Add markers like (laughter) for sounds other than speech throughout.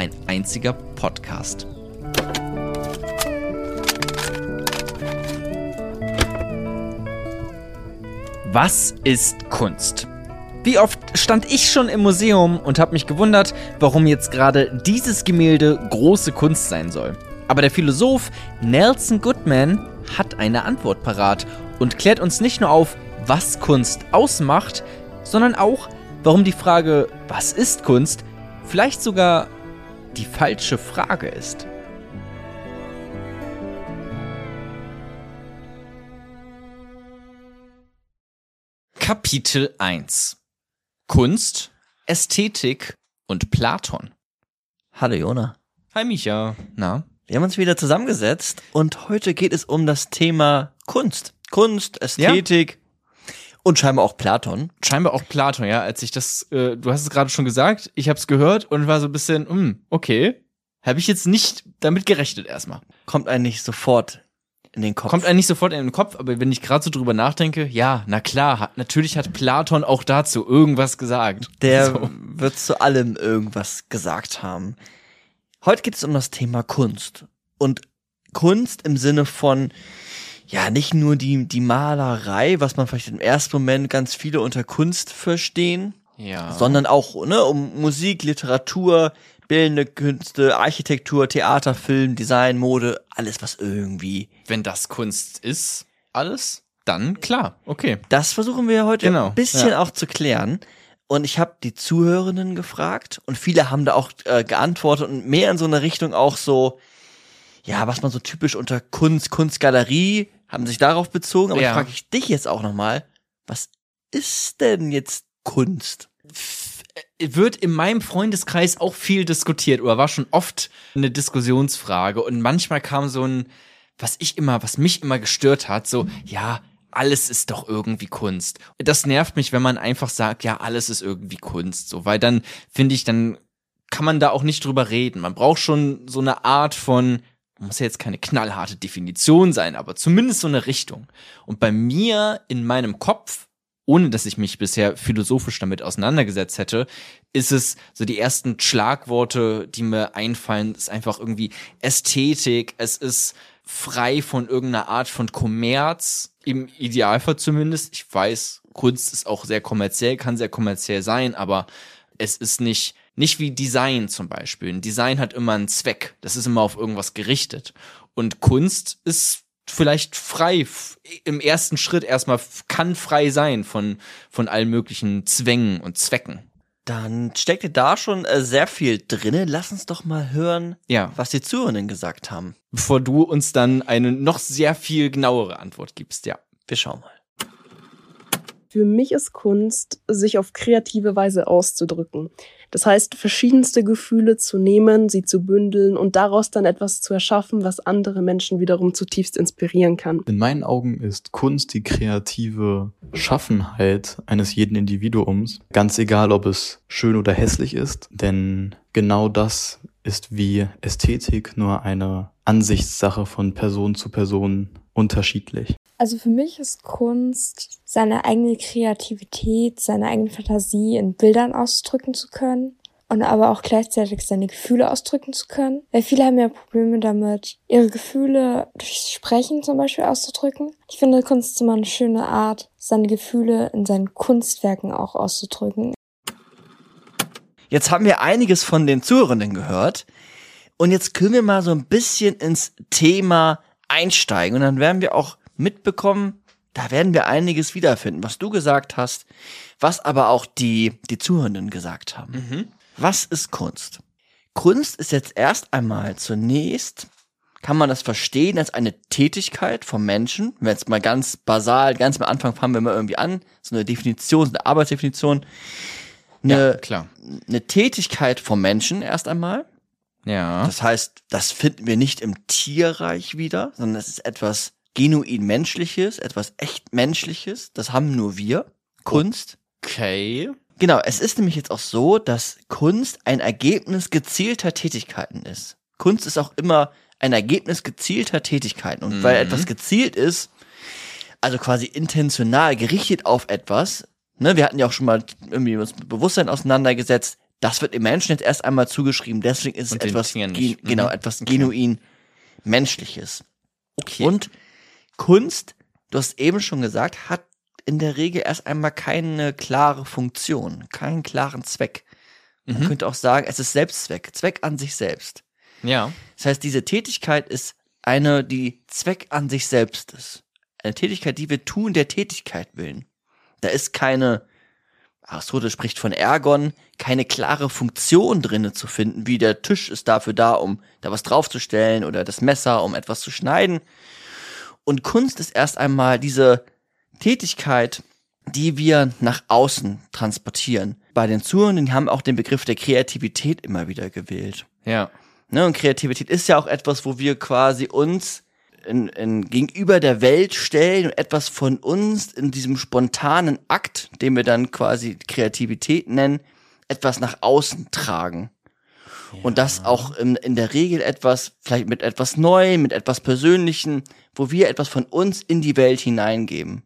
ein einziger Podcast. Was ist Kunst? Wie oft stand ich schon im Museum und habe mich gewundert, warum jetzt gerade dieses Gemälde große Kunst sein soll. Aber der Philosoph Nelson Goodman hat eine Antwort parat und klärt uns nicht nur auf, was Kunst ausmacht, sondern auch, warum die Frage, was ist Kunst, vielleicht sogar die falsche Frage ist. Kapitel 1 Kunst, Ästhetik und Platon. Hallo Jona. Hi Micha. Na? Wir haben uns wieder zusammengesetzt und heute geht es um das Thema Kunst. Kunst, Ästhetik ja. Und scheinbar auch Platon. Scheinbar auch Platon, ja. Als ich das, äh, du hast es gerade schon gesagt, ich habe es gehört und war so ein bisschen, hm, okay. Habe ich jetzt nicht damit gerechnet erstmal. Kommt eigentlich sofort in den Kopf. Kommt einem nicht sofort in den Kopf, aber wenn ich gerade so drüber nachdenke, ja, na klar, hat, natürlich hat Platon auch dazu irgendwas gesagt. Der so. wird zu allem irgendwas gesagt haben. Heute geht es um das Thema Kunst. Und Kunst im Sinne von, ja, nicht nur die, die Malerei, was man vielleicht im ersten Moment ganz viele unter Kunst verstehen, ja. sondern auch ne, um Musik, Literatur, bildende Künste, Architektur, Theater, Film, Design, Mode, alles, was irgendwie. Wenn das Kunst ist, alles, dann klar, okay. Das versuchen wir heute genau, ein bisschen ja. auch zu klären. Und ich habe die Zuhörenden gefragt und viele haben da auch äh, geantwortet und mehr in so eine Richtung auch so, ja, was man so typisch unter Kunst, Kunstgalerie, haben sich darauf bezogen. Aber ja. ich frage ich dich jetzt auch nochmal, was ist denn jetzt Kunst? wird in meinem Freundeskreis auch viel diskutiert oder war schon oft eine Diskussionsfrage und manchmal kam so ein, was ich immer, was mich immer gestört hat, so, ja, alles ist doch irgendwie Kunst. Das nervt mich, wenn man einfach sagt, ja, alles ist irgendwie Kunst, so, weil dann finde ich, dann kann man da auch nicht drüber reden. Man braucht schon so eine Art von, muss ja jetzt keine knallharte Definition sein, aber zumindest so eine Richtung. Und bei mir in meinem Kopf ohne dass ich mich bisher philosophisch damit auseinandergesetzt hätte, ist es so die ersten Schlagworte, die mir einfallen, ist einfach irgendwie Ästhetik, es ist frei von irgendeiner Art von Kommerz, im Idealfall zumindest. Ich weiß, Kunst ist auch sehr kommerziell, kann sehr kommerziell sein, aber es ist nicht, nicht wie Design zum Beispiel. Ein Design hat immer einen Zweck. Das ist immer auf irgendwas gerichtet. Und Kunst ist vielleicht frei im ersten Schritt erstmal kann frei sein von von allen möglichen Zwängen und Zwecken. Dann steckt da schon äh, sehr viel drinne. Lass uns doch mal hören, ja. was die Zuhörenden gesagt haben. Bevor du uns dann eine noch sehr viel genauere Antwort gibst, ja. Wir schauen mal. Für mich ist Kunst, sich auf kreative Weise auszudrücken. Das heißt, verschiedenste Gefühle zu nehmen, sie zu bündeln und daraus dann etwas zu erschaffen, was andere Menschen wiederum zutiefst inspirieren kann. In meinen Augen ist Kunst die kreative Schaffenheit eines jeden Individuums, ganz egal, ob es schön oder hässlich ist, denn genau das ist wie Ästhetik nur eine Ansichtssache von Person zu Person unterschiedlich. Also für mich ist Kunst, seine eigene Kreativität, seine eigene Fantasie in Bildern ausdrücken zu können und aber auch gleichzeitig seine Gefühle ausdrücken zu können. Weil viele haben ja Probleme damit, ihre Gefühle durch Sprechen zum Beispiel auszudrücken. Ich finde Kunst ist immer eine schöne Art, seine Gefühle in seinen Kunstwerken auch auszudrücken. Jetzt haben wir einiges von den Zuhörenden gehört. Und jetzt können wir mal so ein bisschen ins Thema einsteigen. Und dann werden wir auch mitbekommen, da werden wir einiges wiederfinden, was du gesagt hast, was aber auch die, die Zuhörenden gesagt haben. Mhm. Was ist Kunst? Kunst ist jetzt erst einmal zunächst, kann man das verstehen als eine Tätigkeit vom Menschen. Wenn jetzt mal ganz basal, ganz am Anfang fangen wir mal irgendwie an, so eine Definition, so eine Arbeitsdefinition. Eine, ja, klar. eine Tätigkeit vom Menschen erst einmal, Ja. Das heißt, das finden wir nicht im Tierreich wieder, sondern es ist etwas genuin Menschliches, etwas echt Menschliches. Das haben nur wir. Kunst. Okay. Genau, es ist nämlich jetzt auch so, dass Kunst ein Ergebnis gezielter Tätigkeiten ist. Kunst ist auch immer ein Ergebnis gezielter Tätigkeiten. Und weil Mhm. etwas gezielt ist, also quasi intentional gerichtet auf etwas, ne, wir hatten ja auch schon mal irgendwie uns mit Bewusstsein auseinandergesetzt, das wird dem Menschen jetzt erst einmal zugeschrieben, deswegen ist es etwas, gen- nicht. Mhm. genau, etwas Okay. genuin Menschliches. Okay. Und Kunst, du hast eben schon gesagt, hat in der Regel erst einmal keine klare Funktion, keinen klaren Zweck. Man Mhm. könnte auch sagen, es ist Selbstzweck, Zweck an sich selbst. Ja. Das heißt, diese Tätigkeit ist eine, die Zweck an sich selbst ist. Eine Tätigkeit, die wir tun, der Tätigkeit willen. Da ist keine, Aristoteles spricht von Ergon, keine klare Funktion drinne zu finden, wie der Tisch ist dafür da, um da was draufzustellen oder das Messer, um etwas zu schneiden. Und Kunst ist erst einmal diese Tätigkeit, die wir nach außen transportieren. Bei den Zuhörenden haben auch den Begriff der Kreativität immer wieder gewählt. Ja. Ne, und Kreativität ist ja auch etwas, wo wir quasi uns in, in, gegenüber der Welt stellen und etwas von uns in diesem spontanen Akt, den wir dann quasi Kreativität nennen, etwas nach außen tragen. Und das auch in, in der Regel etwas, vielleicht mit etwas Neuem, mit etwas Persönlichem, wo wir etwas von uns in die Welt hineingeben.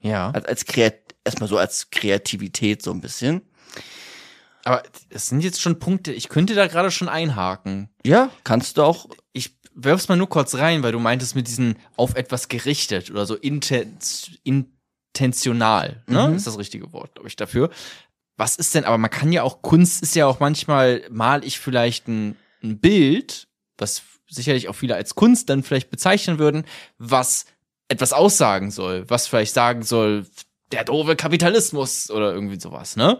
Ja. Als, als Kreat erstmal so als Kreativität so ein bisschen. Aber es sind jetzt schon Punkte, ich könnte da gerade schon einhaken. Ja, kannst du auch. Ich werf's mal nur kurz rein, weil du meintest mit diesen auf etwas gerichtet oder so intens, intentional, ne? Mhm. Ist das richtige Wort, glaube ich, dafür. Was ist denn, aber man kann ja auch, Kunst ist ja auch manchmal, mal ich vielleicht ein, ein Bild, was sicherlich auch viele als Kunst dann vielleicht bezeichnen würden, was etwas aussagen soll, was vielleicht sagen soll, der doofe Kapitalismus oder irgendwie sowas, ne?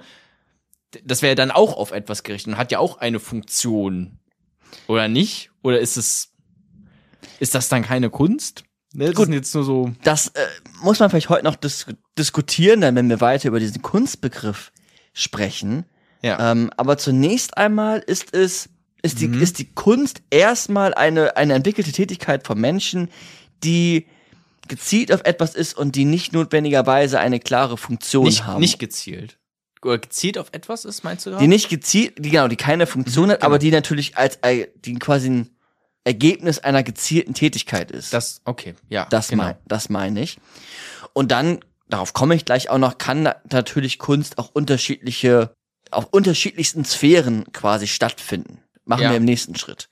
Das wäre dann auch auf etwas gerichtet und hat ja auch eine Funktion. Oder nicht? Oder ist es, ist das dann keine Kunst? Ne, das Gut. jetzt nur so, Das äh, muss man vielleicht heute noch dis diskutieren, dann wenn wir weiter über diesen Kunstbegriff sprechen. ja. Ähm, aber zunächst einmal ist es, ist die, Mhm. ist die Kunst erstmal eine, eine entwickelte Tätigkeit von Menschen, die gezielt auf etwas ist und die nicht notwendigerweise eine klare Funktion nicht, haben. nicht gezielt. Oder gezielt auf etwas ist, meinst du? die gerade? nicht gezielt, die genau, die keine Funktion Mhm, hat, aber genau. die natürlich als äh, die quasi ein Ergebnis einer gezielten Tätigkeit ist. Das, okay, ja. Das, genau. mein, das meine ich. Und dann, darauf komme ich gleich auch noch, kann na- natürlich Kunst auch unterschiedliche, auf unterschiedlichsten Sphären quasi stattfinden. Machen Ja. wir im nächsten Schritt.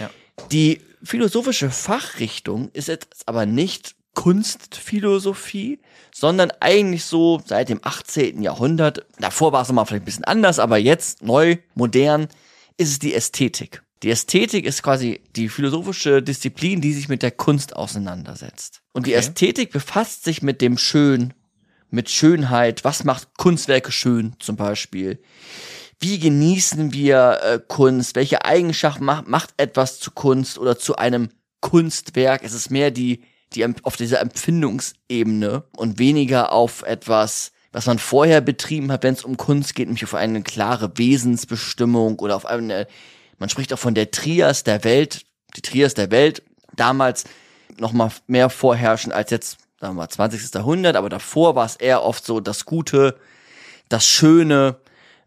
Ja. Die philosophische Fachrichtung ist jetzt aber nicht Kunstphilosophie, sondern eigentlich so seit dem 18. Jahrhundert, davor war es nochmal vielleicht ein bisschen anders, aber jetzt neu, modern, ist es die Ästhetik. Die Ästhetik ist quasi die philosophische Disziplin, die sich mit der Kunst auseinandersetzt. Und die Okay. Ästhetik befasst sich mit dem Schön, mit Schönheit. Was macht Kunstwerke schön zum Beispiel? Wie genießen wir äh, Kunst? Welche Eigenschaft macht, macht etwas zu Kunst oder zu einem Kunstwerk? Es ist mehr die, die auf dieser Empfindungsebene und weniger auf etwas, was man vorher betrieben hat, wenn es um Kunst geht, nämlich auf eine klare Wesensbestimmung oder auf eine, man spricht auch von der Trias der Welt, die Trias der Welt, damals noch mal mehr vorherrschend als jetzt, sagen wir mal, 20. Jahrhundert, aber davor war es eher oft so das Gute, das Schöne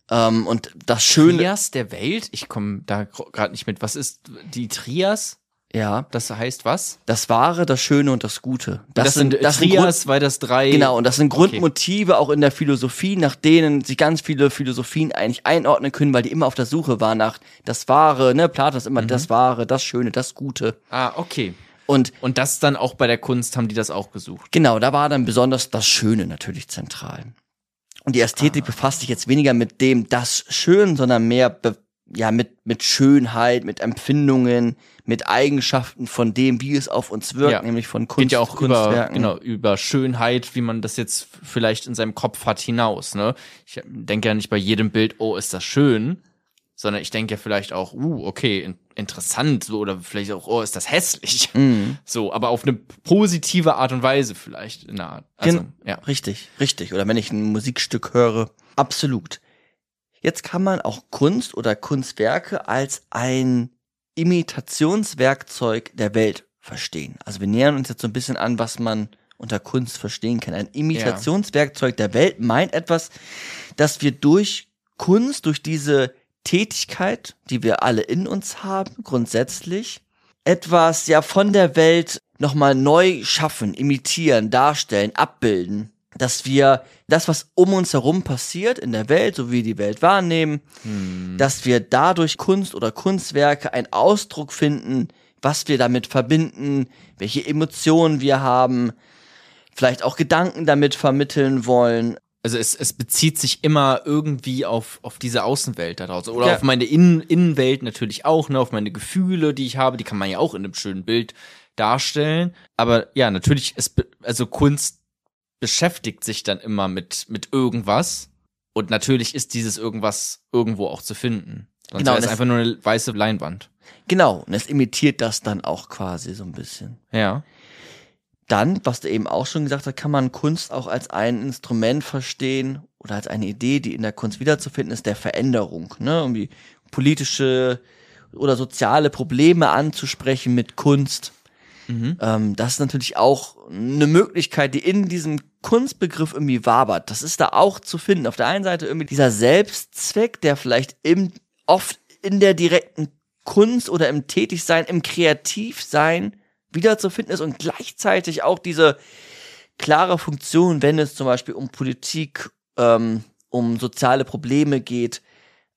ähm, und das Schöne, Trias der Welt? Ich komme da gerade nicht mit. Was ist die Trias? Ja, Das heißt was? das Wahre, das Schöne und das Gute. Das, sind das sind Grund- Trias, weil das drei. Genau, und das sind Okay. Grundmotive auch in der Philosophie, nach denen sich ganz viele Philosophien eigentlich einordnen können, weil die immer auf der Suche waren nach das Wahre, ne? Platon ist immer Mhm. das Wahre, das Schöne, das Gute. Ah, okay. Und Und das dann auch bei der Kunst haben die das auch gesucht. genau, da war dann besonders das Schöne natürlich zentral. Und die Ästhetik Ah. befasst sich jetzt weniger mit dem das Schön, sondern mehr be ja mit mit Schönheit, mit Empfindungen, mit Eigenschaften von dem, wie es auf uns wirkt, Ja. nämlich von Kunst, Geht ja auch über, Kunstwerken. genau, über Schönheit, wie man das jetzt vielleicht in seinem Kopf hat, hinaus. Ne? Ich denke ja nicht bei jedem Bild, oh, ist das schön, sondern ich denke ja vielleicht auch, uh, okay, in, interessant, so, oder vielleicht auch, oh, ist das hässlich. Mhm. So, aber auf eine positive Art und Weise vielleicht in der Art. Also, Gen- ja. Richtig, richtig. Oder wenn ich ein Musikstück höre, absolut. Jetzt kann man auch Kunst oder Kunstwerke als ein Imitationswerkzeug der Welt verstehen. Also wir nähern uns jetzt so ein bisschen an, was man unter Kunst verstehen kann. Ein Imitationswerkzeug der Welt meint etwas, dass wir durch Kunst, durch diese Tätigkeit, die wir alle in uns haben, grundsätzlich, etwas ja von der Welt nochmal neu schaffen, imitieren, darstellen, abbilden. Dass wir das, was um uns herum passiert in der Welt, so wie wir die Welt wahrnehmen, Hm. dass wir dadurch Kunst oder Kunstwerke einen Ausdruck finden, was wir damit verbinden, welche Emotionen wir haben, vielleicht auch Gedanken damit vermitteln wollen. Also es, es bezieht sich immer irgendwie auf, auf diese Außenwelt da draußen. Oder Ja. auf meine Innen Innenwelt natürlich auch, ne, auf meine Gefühle, die ich habe, die kann man ja auch in einem schönen Bild darstellen. Aber ja, natürlich, es, also Kunst beschäftigt sich dann immer mit, mit irgendwas. Und natürlich ist dieses irgendwas irgendwo auch zu finden. Sonst Genau, das- einfach nur eine weiße Leinwand. Genau, und es imitiert das dann auch quasi so ein bisschen. Ja. Dann, was du eben auch schon gesagt hast, kann man Kunst auch als ein Instrument verstehen oder als eine Idee, die in der Kunst wiederzufinden ist, der Veränderung. Ne? Irgendwie politische oder soziale Probleme anzusprechen mit Kunst. Mhm. Ähm, das ist natürlich auch eine Möglichkeit, die in diesem Kunstbegriff irgendwie wabert. Das ist da auch zu finden. Auf der einen Seite irgendwie dieser Selbstzweck, der vielleicht im, oft in der direkten Kunst oder im Tätigsein, im Kreativsein wiederzufinden ist und gleichzeitig auch diese klare Funktion, wenn es zum Beispiel um Politik, ähm, um soziale Probleme geht,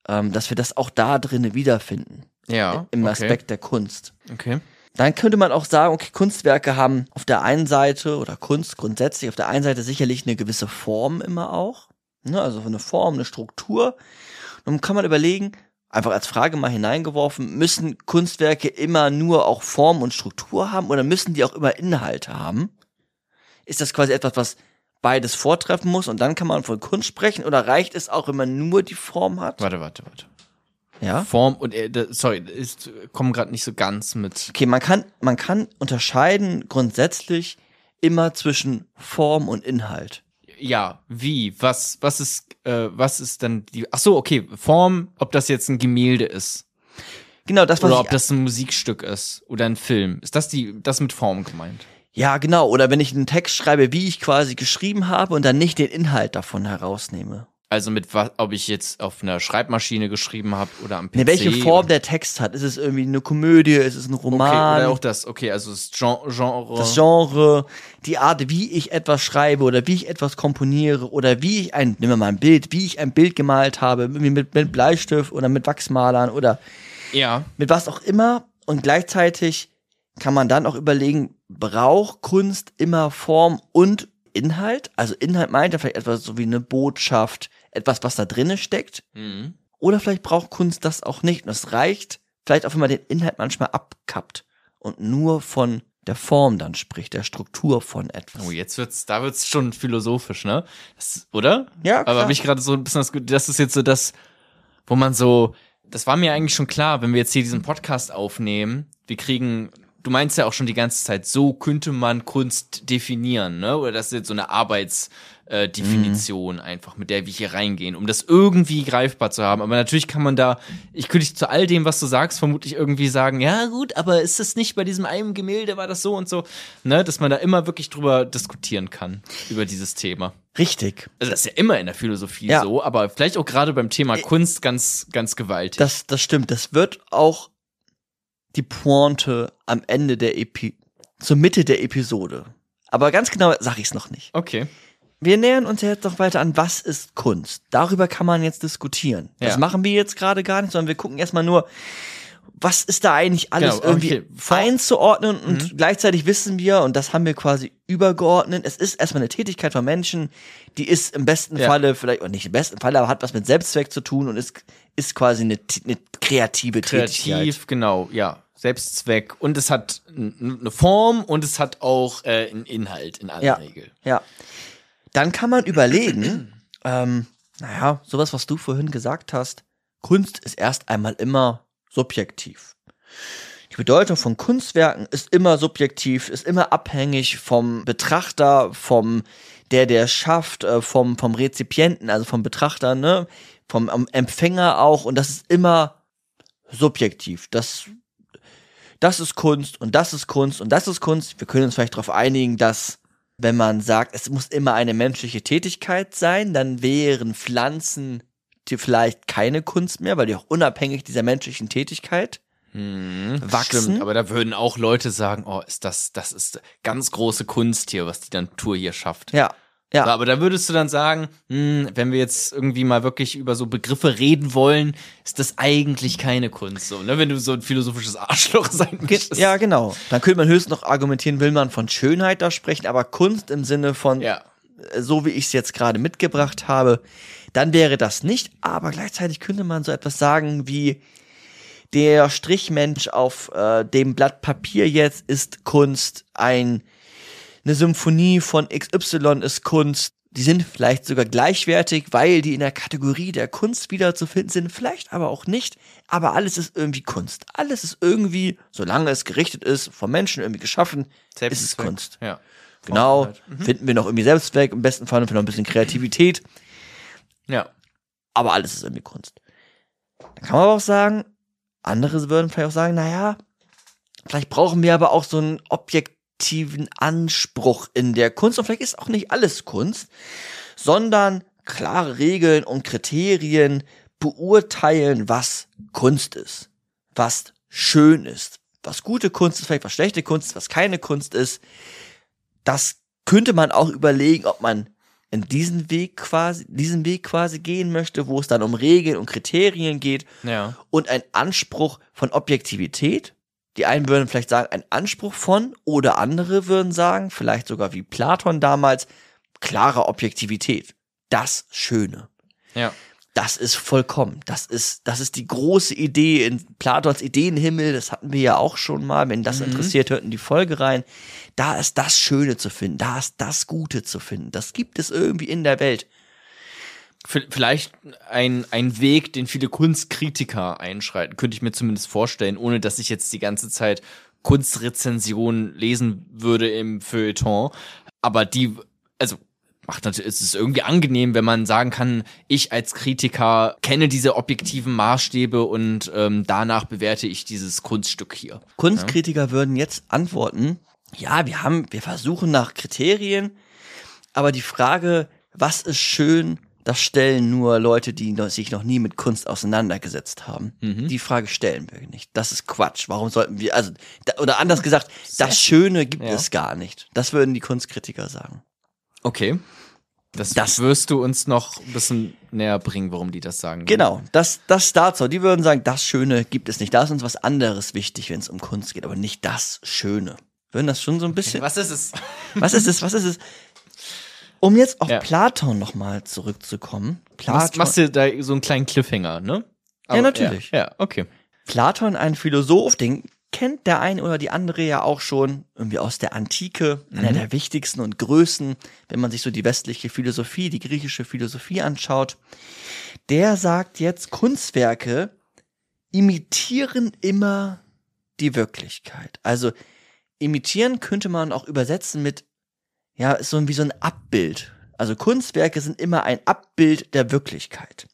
ähm, dass wir das auch da drinnen wiederfinden. Ja. Im okay. Aspekt der Kunst. Okay. Dann könnte man auch sagen, okay, Kunstwerke haben auf der einen Seite oder Kunst grundsätzlich auf der einen Seite sicherlich eine gewisse Form immer auch. Ne? Also eine Form, eine Struktur. Dann kann man überlegen, einfach als Frage mal hineingeworfen, müssen Kunstwerke immer nur auch Form und Struktur haben oder müssen die auch immer Inhalte haben? Ist das quasi etwas, was beides vortreffen muss und dann kann man von Kunst sprechen oder reicht es auch, wenn man nur die Form hat? Warte, warte, warte. Ja. Form und äh, sorry, ist kommen gerade nicht so ganz mit. Okay, man kann, man kann unterscheiden grundsätzlich immer zwischen Form und Inhalt. Ja, wie? Was, was ist, äh, was ist dann die, ach so, okay, Form, ob das jetzt ein Gemälde ist. Genau, das, was Oder ob das ein Musikstück ist. Oder ein Film. Ist das die, das mit Form gemeint? ja, genau. Oder wenn ich einen Text schreibe, wie ich quasi geschrieben habe und dann nicht den Inhalt davon herausnehme. Also mit was, ob ich jetzt auf einer Schreibmaschine geschrieben habe oder am PC. Ne, welche Form der Text hat. Ist es irgendwie eine Komödie? Ist es ein Okay, Roman? oder auch das, okay, also das Gen- Genre. das Genre, die Art, wie ich etwas schreibe oder wie ich etwas komponiere oder wie ich ein, nehmen wir mal ein Bild, wie ich ein Bild gemalt habe, irgendwie mit, mit Bleistift oder mit Wachsmalern oder ja. mit was auch immer und gleichzeitig kann man dann auch überlegen, braucht Kunst immer Form und Inhalt? Also Inhalt meint ja vielleicht etwas so wie eine Botschaft, etwas, was da drinne steckt. Mhm. Oder vielleicht braucht Kunst das auch nicht. Und es reicht vielleicht auch, wenn man den Inhalt manchmal abkappt und nur von der Form dann spricht, der Struktur von etwas. Oh, jetzt wird's, da wird's schon philosophisch, ne? Das, oder? Ja, Aber klar. habe ich gerade so ein bisschen das, das ist jetzt so das, wo man so, das war mir eigentlich schon klar, wenn wir jetzt hier diesen Podcast aufnehmen, wir kriegen, du meinst ja auch schon die ganze Zeit, so könnte man Kunst definieren, ne? Oder das ist jetzt so eine Arbeitsdefinition äh, Definition einfach, mit der wir hier reingehen, um das irgendwie greifbar zu haben. Aber natürlich kann man da, ich könnte zu all dem, was du sagst, vermutlich irgendwie sagen, ja gut, aber ist das nicht bei diesem einen Gemälde, war das so und so, ne? Dass man da immer wirklich drüber diskutieren kann, über dieses Thema. Richtig. Also das ist ja immer in der Philosophie Ja. so, aber vielleicht auch gerade beim Thema Kunst ganz, ganz gewaltig. Das, das stimmt. Das wird auch die Pointe am Ende der Epi zur Mitte der Episode. Aber ganz genau sage ich es noch nicht. okay. Wir nähern uns ja jetzt noch weiter an, was ist Kunst? Darüber kann man jetzt diskutieren. Das Ja. machen wir jetzt gerade gar nicht, sondern wir gucken erstmal nur, was ist da eigentlich alles Genau, irgendwie einzuordnen und Mhm. gleichzeitig wissen wir, und das haben wir quasi übergeordnet, es ist erstmal eine Tätigkeit von Menschen, die ist im besten Ja. Falle vielleicht, oder nicht im besten Falle, aber hat was mit Selbstzweck zu tun und ist, ist quasi eine, eine kreative Tätigkeit. Kreativ, genau, ja. Selbstzweck. Und es hat eine Form und es hat auch äh, einen Inhalt in aller Ja. Regel. Ja. Dann kann man überlegen, ähm, naja, sowas, was du vorhin gesagt hast, Kunst ist erst einmal immer subjektiv. Die Bedeutung von Kunstwerken ist immer subjektiv, ist immer abhängig vom Betrachter, vom der, der schafft, äh, vom, vom Rezipienten, also vom Betrachter, ne, vom Empfänger auch. Und das ist immer subjektiv. Das, das ist Kunst und das ist Kunst und das ist Kunst. Wir können uns vielleicht darauf einigen, dass wenn man sagt, es muss immer eine menschliche Tätigkeit sein, dann wären Pflanzen die vielleicht keine Kunst mehr, weil die auch unabhängig dieser menschlichen Tätigkeit Hm, Wachsen? Stimmt, aber da würden auch Leute sagen, oh, ist das, das ist ganz große Kunst hier, was die Natur hier schafft. Ja, ja. Aber da würdest du dann sagen, hm, wenn wir jetzt irgendwie mal wirklich über so Begriffe reden wollen, ist das eigentlich keine Kunst, so, ne? Wenn du so ein philosophisches Arschloch sein möchtest. ja, genau. Dann könnte man höchstens noch argumentieren, will man von Schönheit da sprechen, aber Kunst im Sinne von, Ja. äh, so wie ich es jetzt gerade mitgebracht habe, dann wäre das nicht, aber gleichzeitig könnte man so etwas sagen wie, der Strichmensch auf äh, dem Blatt Papier jetzt ist Kunst, ein, eine Symphonie von XY ist Kunst. Die sind vielleicht sogar gleichwertig, weil die in der Kategorie der Kunst wiederzufinden sind, vielleicht aber auch nicht. Aber alles ist irgendwie Kunst. Alles ist irgendwie, solange es gerichtet ist, vom Menschen irgendwie geschaffen, ist es. Kunst. Ja. Genau, Vollkommenheit. finden wir noch irgendwie Selbstzweck, im besten Fall noch ein bisschen Kreativität, Ja. aber alles ist irgendwie Kunst. Dann kann man aber auch sagen, andere würden vielleicht auch sagen, naja, vielleicht brauchen wir aber auch so einen objektiven Anspruch in der Kunst und vielleicht ist auch nicht alles Kunst, sondern klare Regeln und Kriterien beurteilen, was Kunst ist, was schön ist, was gute Kunst ist, vielleicht was schlechte Kunst ist, was keine Kunst ist. Das könnte man auch überlegen, ob man in diesen Weg quasi, diesen Weg quasi gehen möchte, wo es dann um Regeln und Kriterien geht Ja. und ein Anspruch von Objektivität. Die einen würden vielleicht sagen, ein Anspruch von, oder andere würden sagen, vielleicht sogar wie Platon damals, klare Objektivität. Das Schöne. Ja. Das ist vollkommen. Das ist, das ist die große Idee in Platons Ideenhimmel. Das hatten wir ja auch schon mal. Wenn das interessiert, hört in die Folge rein. Da ist das Schöne zu finden. Da ist das Gute zu finden. Das gibt es irgendwie in der Welt. Vielleicht ein, ein Weg, den viele Kunstkritiker einschreiten, könnte ich mir zumindest vorstellen, ohne dass ich jetzt die ganze Zeit Kunstrezensionen lesen würde im Feuilleton. Aber die, also macht natürlich, es ist irgendwie angenehm, wenn man sagen kann, ich als Kritiker kenne diese objektiven Maßstäbe und ähm, danach bewerte ich dieses Kunststück hier. Kunstkritiker würden jetzt antworten, ja, wir haben, wir versuchen nach Kriterien, aber die Frage, was ist schön, das stellen nur Leute, die sich noch nie mit Kunst auseinandergesetzt haben. Die Frage stellen wir nicht. Das ist Quatsch. Warum sollten wir, also, da, oder anders gesagt, das Schöne gibt Ja. es gar nicht. Das würden die Kunstkritiker sagen. Okay. Das, Das- wirst du uns noch ein bisschen näher bringen, warum die das sagen. Genau, das, das dazu. Die würden sagen, das Schöne gibt es nicht. Da ist uns was anderes wichtig, wenn es um Kunst geht, aber nicht das Schöne. Würden das schon so ein bisschen. Was ist es? Was ist es? Was ist es? Um jetzt auf Ja. Platon nochmal zurückzukommen. Machst, Platon, machst du da so einen kleinen Cliffhanger, ne? Ja, natürlich. Ja, ja, okay. Platon, ein Philosoph, den kennt der eine oder die andere ja auch schon irgendwie aus der Antike, einer der wichtigsten und größten, wenn man sich so die westliche Philosophie, die griechische Philosophie anschaut. Der sagt jetzt, Kunstwerke imitieren immer die Wirklichkeit. Also imitieren könnte man auch übersetzen mit, ja, ist so wie so ein Abbild. Also Kunstwerke sind immer ein Abbild der Wirklichkeit.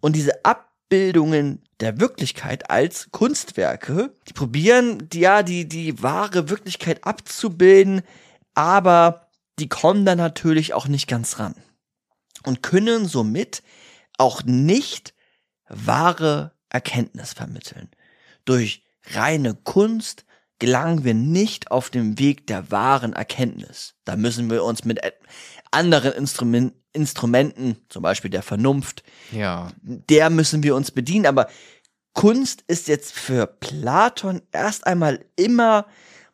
Und diese Abbildungen der Wirklichkeit als Kunstwerke, die probieren, die, ja, die, die wahre Wirklichkeit abzubilden, aber die kommen da natürlich auch nicht ganz ran. Und können somit auch nicht wahre Erkenntnis vermitteln. Durch reine Kunst gelangen wir nicht auf dem Weg der wahren Erkenntnis. Da müssen wir uns mit anderen Instrumen Instrumenten, zum Beispiel der Vernunft, Ja. der müssen wir uns bedienen. Aber Kunst ist jetzt für Platon erst einmal immer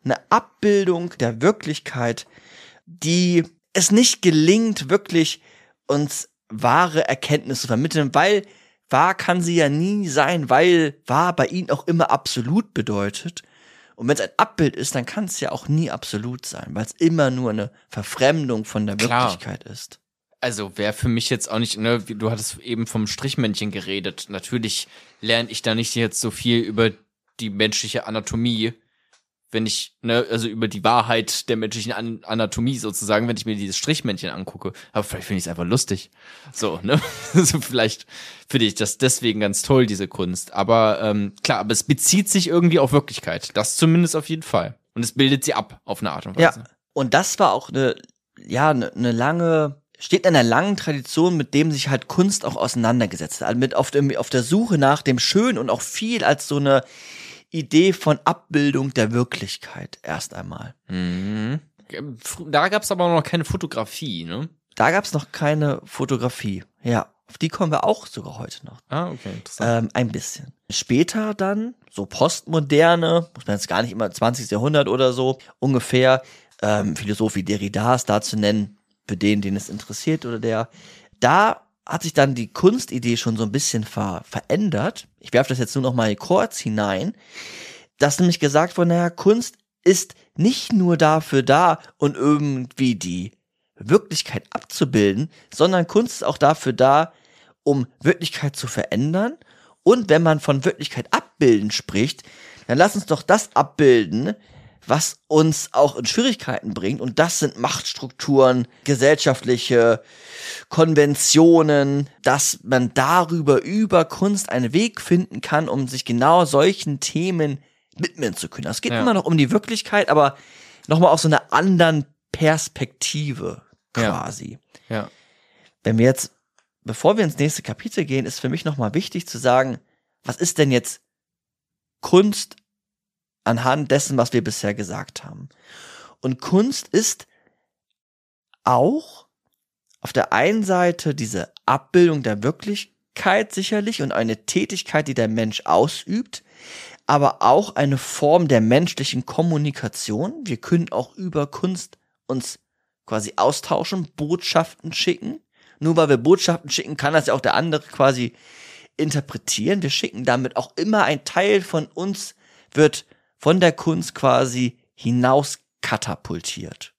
eine Abbildung der Wirklichkeit, die es nicht gelingt, wirklich uns wahre Erkenntnisse zu vermitteln, weil wahr kann sie ja nie sein, weil wahr bei ihnen auch immer absolut bedeutet. Und wenn es ein Abbild ist, dann kann es ja auch nie absolut sein, weil es immer nur eine Verfremdung von der Klar. Wirklichkeit ist. Also wäre für mich jetzt auch nicht, ne, du hattest eben vom Strichmännchen geredet. Natürlich lerne ich da nicht jetzt so viel über die menschliche Anatomie, wenn ich, ne, also über die Wahrheit der menschlichen An Anatomie sozusagen, wenn ich mir dieses Strichmännchen angucke. Aber vielleicht finde ich es einfach lustig. So, ne? (laughs) also vielleicht finde ich das deswegen ganz toll, diese Kunst. Aber ähm, klar, aber es bezieht sich irgendwie auf Wirklichkeit. Das zumindest auf jeden Fall. Und es bildet sie ab auf eine Art und Weise. Ja. Und das war auch eine, ja, eine, eine lange, steht in einer langen Tradition, mit dem sich halt Kunst auch auseinandergesetzt hat. Also mit auf, dem, auf der Suche nach dem Schönen und auch viel als so eine Idee von Abbildung der Wirklichkeit erst einmal. Mhm. Da gab es aber noch keine Fotografie, ne? Da gab es noch keine Fotografie. Ja, auf die kommen wir auch sogar heute noch. Ah, okay, interessant. Ähm, ein bisschen. Später dann, so postmoderne, muss man jetzt gar nicht immer 20. Jahrhundert oder so, ungefähr, ähm, Philosophie Derridas da zu nennen, für den, den es interessiert oder der, da hat sich dann die Kunstidee schon so ein bisschen ver verändert. Ich werfe das jetzt nur noch mal kurz hinein, dass nämlich gesagt wurde, naja, Kunst ist nicht nur dafür da und irgendwie die Wirklichkeit abzubilden, sondern Kunst ist auch dafür da, um Wirklichkeit zu verändern. Und wenn man von Wirklichkeit abbilden spricht, dann lass uns doch das abbilden, was uns auch in Schwierigkeiten bringt. Und das sind Machtstrukturen, gesellschaftliche Konventionen, dass man darüber über Kunst einen Weg finden kann, um sich genau solchen Themen widmen zu können. Es geht Ja. immer noch um die Wirklichkeit, aber nochmal aus so einer anderen Perspektive Ja. quasi. ja. Wenn wir jetzt, bevor wir ins nächste Kapitel gehen, ist für mich nochmal wichtig zu sagen, was ist denn jetzt Kunst anhand dessen, was wir bisher gesagt haben? Und Kunst ist auch auf der einen Seite diese Abbildung der Wirklichkeit sicherlich und eine Tätigkeit, die der Mensch ausübt, aber auch eine Form der menschlichen Kommunikation. Wir können auch über Kunst uns quasi austauschen, Botschaften schicken. Nur weil wir Botschaften schicken, kann das ja auch der andere quasi interpretieren. Wir schicken damit auch immer ein Teil von uns wird von der Kunst quasi hinaus katapultiert.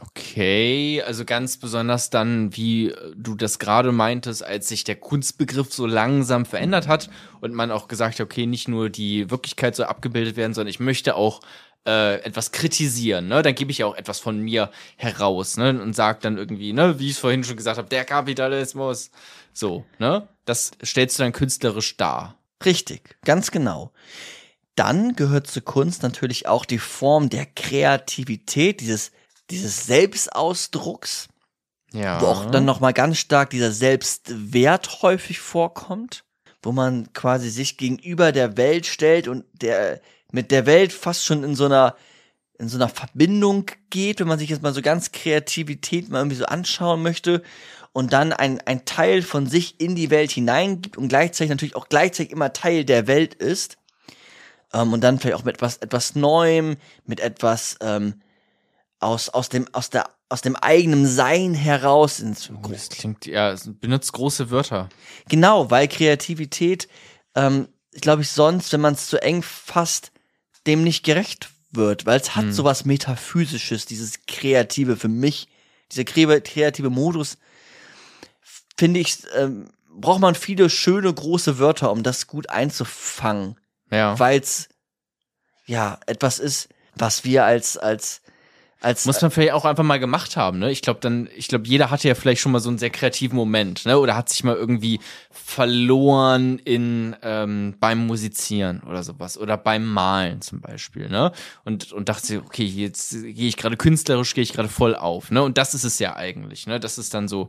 Okay, also ganz besonders dann, wie äh, du das gerade meintest, als sich der Kunstbegriff so langsam verändert hat und man auch gesagt hat, okay, nicht nur die Wirklichkeit soll abgebildet werden, sondern ich möchte auch äh, etwas kritisieren, ne? Dann gebe ich auch etwas von mir heraus, ne? Und sag dann irgendwie, ne, wie ich es vorhin schon gesagt habe, der Kapitalismus. So, ne? Das stellst du dann künstlerisch dar. Richtig, ganz genau. Dann gehört zur Kunst natürlich auch die Form der Kreativität, dieses, dieses Selbstausdrucks, Ja. wo auch dann nochmal ganz stark dieser Selbstwert häufig vorkommt, wo man quasi sich gegenüber der Welt stellt und der, mit der Welt fast schon in so einer, in so einer Verbindung geht, wenn man sich jetzt mal so ganz Kreativität mal irgendwie so anschauen möchte und dann ein, ein Teil von sich in die Welt hineingibt und gleichzeitig natürlich auch gleichzeitig immer Teil der Welt ist. Ähm, und dann vielleicht auch mit etwas, etwas Neuem, mit etwas ähm, aus, aus, dem, aus, der, aus dem eigenen Sein heraus ins Oh, das klingt, ja, es benutzt große Wörter. Genau, weil Kreativität, ähm, glaube ich, sonst, wenn man es zu eng fasst, dem nicht gerecht wird, weil es hat Hm. sowas Metaphysisches, dieses Kreative für mich, dieser kre- kreative Modus, finde ich, ähm, braucht man viele schöne große Wörter, um das gut einzufangen, Ja. weil es ja etwas ist, was wir als als als Muss man vielleicht auch einfach mal gemacht haben, ne? Ich glaube dann, ich glaube, jeder hatte ja vielleicht schon mal so einen sehr kreativen Moment, ne? Oder hat sich mal irgendwie verloren in ähm, beim Musizieren oder sowas oder beim Malen zum Beispiel, ne? Und und dachte okay, jetzt gehe ich gerade künstlerisch, gehe ich gerade voll auf, ne? Und das ist es ja eigentlich, ne? Das ist dann so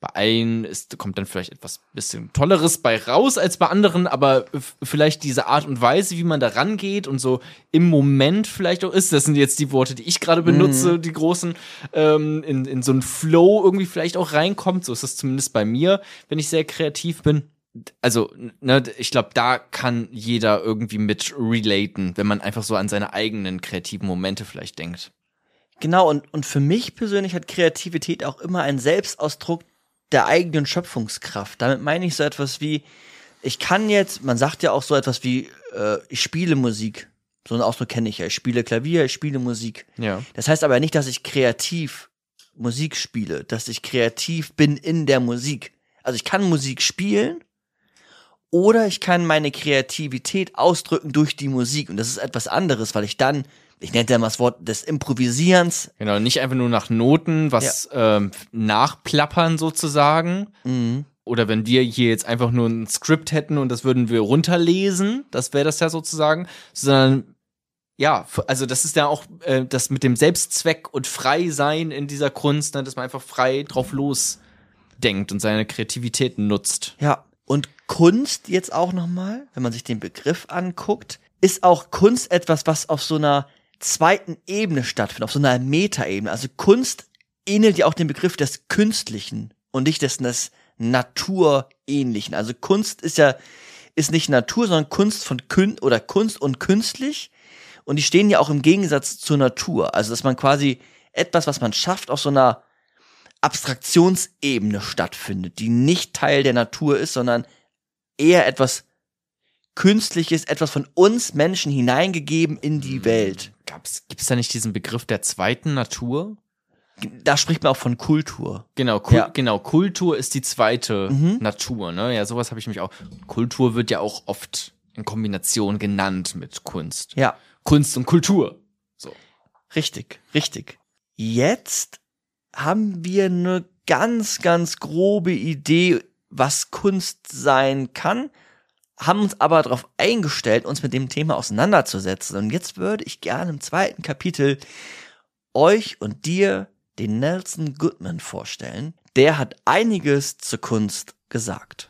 bei einen ist, kommt dann vielleicht etwas bisschen Tolleres bei raus als bei anderen, aber vielleicht diese Art und Weise, wie man da rangeht und so im Moment vielleicht auch ist, das sind jetzt die Worte, die ich gerade benutze, die großen, ähm, in, in so einen Flow irgendwie vielleicht auch reinkommt. So ist das zumindest bei mir, wenn ich sehr kreativ bin. Also, ne, ich glaube, da kann jeder irgendwie mit relaten, wenn man einfach so an seine eigenen kreativen Momente vielleicht denkt. Genau, und, und für mich persönlich hat Kreativität auch immer einen Selbstausdruck der eigenen Schöpfungskraft. Damit meine ich so etwas wie, ich kann jetzt, man sagt ja auch so etwas wie, äh, ich spiele Musik. So einen Ausdruck kenne ich ja. Ich spiele Klavier, ich spiele Musik. Ja. Das heißt aber nicht, dass ich kreativ Musik spiele, dass ich kreativ bin in der Musik. Also ich kann Musik spielen Oder ich kann meine Kreativität ausdrücken durch die Musik. Und das ist etwas anderes, weil ich dann, ich nenne ja mal das Wort des Improvisierens. Genau, nicht einfach nur nach Noten was ähm, nachplappern sozusagen. Mhm. Oder wenn wir hier jetzt einfach nur ein Skript hätten und das würden wir runterlesen, das wäre das ja sozusagen, sondern ja, also das ist ja auch äh, das mit dem Selbstzweck und Freisein in dieser Kunst, ne, dass man einfach frei drauf losdenkt und seine Kreativität nutzt. Ja. Und Kunst jetzt auch nochmal, wenn man sich den Begriff anguckt, ist auch Kunst etwas, was auf so einer zweiten Ebene stattfindet, auf so einer Metaebene. Also Kunst ähnelt ja auch dem Begriff des Künstlichen und nicht des, des Naturähnlichen. Also Kunst ist ja, ist nicht Natur, sondern Kunst von Kün oder Kunst und künstlich. Und die stehen ja auch im Gegensatz zur Natur. Also, dass man quasi etwas, was man schafft, auf so einer Abstraktionsebene stattfindet, die nicht Teil der Natur ist, sondern eher etwas Künstliches, etwas von uns Menschen hineingegeben in die Welt. Gab's, gibt's da nicht diesen Begriff der zweiten Natur? Da spricht man auch von Kultur. Genau, Kul Ja. genau, Kultur ist die zweite Mhm. Natur, ne? Ja, sowas habe ich mich auch. Kultur wird ja auch oft in Kombination genannt mit Kunst. Ja, Kunst und Kultur. So. richtig, richtig. Jetzt haben wir eine ganz, ganz grobe Idee, was Kunst sein kann, haben uns aber darauf eingestellt, uns mit dem Thema auseinanderzusetzen. Und jetzt würde ich gerne im zweiten Kapitel euch und dir den Nelson Goodman vorstellen. Der hat einiges zur Kunst gesagt.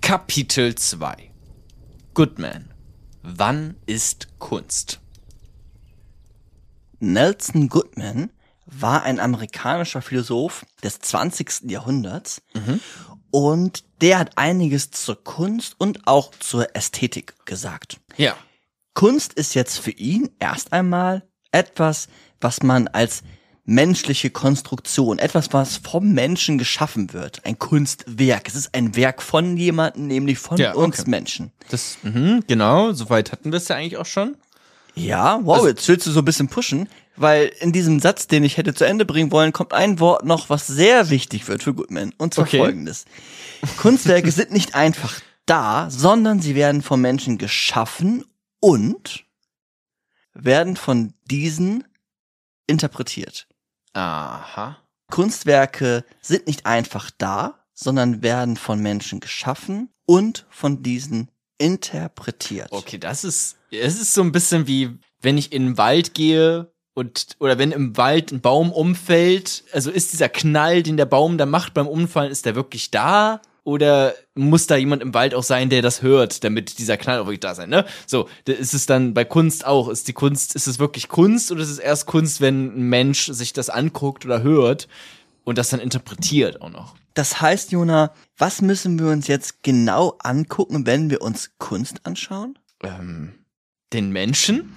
Kapitel 2 Goodman. Wann ist Kunst? Nelson Goodman war ein amerikanischer Philosoph des 20. Jahrhunderts und der hat einiges zur Kunst und auch zur Ästhetik gesagt. Ja. Kunst ist jetzt für ihn erst einmal etwas, was man als menschliche Konstruktion, etwas, was vom Menschen geschaffen wird, ein Kunstwerk. Es ist ein Werk von jemandem, nämlich von Ja, okay. uns Menschen. Das, mhm, genau, soweit hatten wir es ja eigentlich auch schon. Ja, wow, Also- jetzt willst du so ein bisschen pushen, weil in diesem Satz, den ich hätte zu Ende bringen wollen, kommt ein Wort noch, was sehr wichtig wird für Goodman. Und zwar Okay. folgendes. Kunstwerke sind nicht einfach da, sondern sie werden von Menschen geschaffen und werden von diesen interpretiert. Aha. Kunstwerke sind nicht einfach da, sondern werden von Menschen geschaffen und von diesen interpretiert. Okay, das ist, es ist so ein bisschen wie, wenn ich in den Wald gehe und, oder wenn im Wald ein Baum umfällt, also ist dieser Knall, den der Baum da macht beim Umfallen, ist der wirklich da? Oder muss da jemand im Wald auch sein, der das hört, damit dieser Knall auch wirklich da sein, ne? So, ist es dann bei Kunst auch. Ist die Kunst, ist es wirklich Kunst oder ist es erst Kunst, wenn ein Mensch sich das anguckt oder hört und das dann interpretiert auch noch? Das heißt, Jona, was müssen wir uns jetzt genau angucken, wenn wir uns Kunst anschauen? Ähm, den Menschen?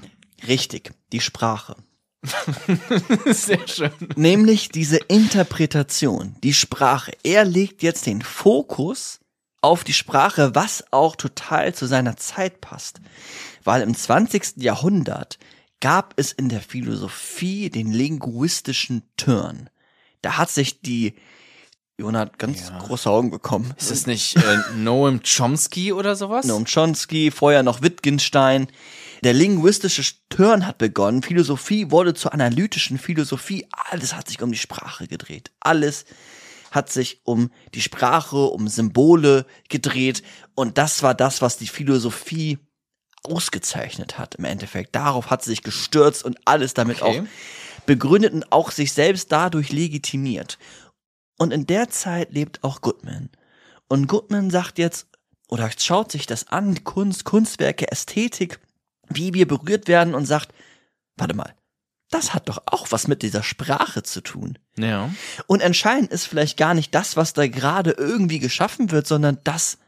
Richtig, die Sprache. (laughs) Sehr schön. Nämlich diese Interpretation, die Sprache. Er legt jetzt den Fokus auf die Sprache, was auch total zu seiner Zeit passt. Weil im 20. Jahrhundert gab es in der Philosophie den linguistischen Turn. Da hat sich die, Jona hat ganz Ja. große Augen bekommen. Ist das nicht äh, Noam Chomsky oder sowas? Noam Chomsky, vorher noch Wittgenstein. Der linguistische Turn hat begonnen. Philosophie wurde zur analytischen Philosophie. Alles hat sich um die Sprache gedreht. Alles hat sich um die Sprache, um Symbole gedreht. Und das war das, was die Philosophie ausgezeichnet hat im Endeffekt. Darauf hat sie sich gestürzt und alles damit Okay. auch begründet und auch sich selbst dadurch legitimiert. Und in der Zeit lebt auch Goodman. Und Goodman sagt jetzt, oder schaut sich das an, Kunst, Kunstwerke, Ästhetik, wie wir berührt werden und sagt, warte mal, das hat doch auch was mit dieser Sprache zu tun. Ja. Und entscheidend ist vielleicht gar nicht das, was da gerade irgendwie geschaffen wird, sondern das,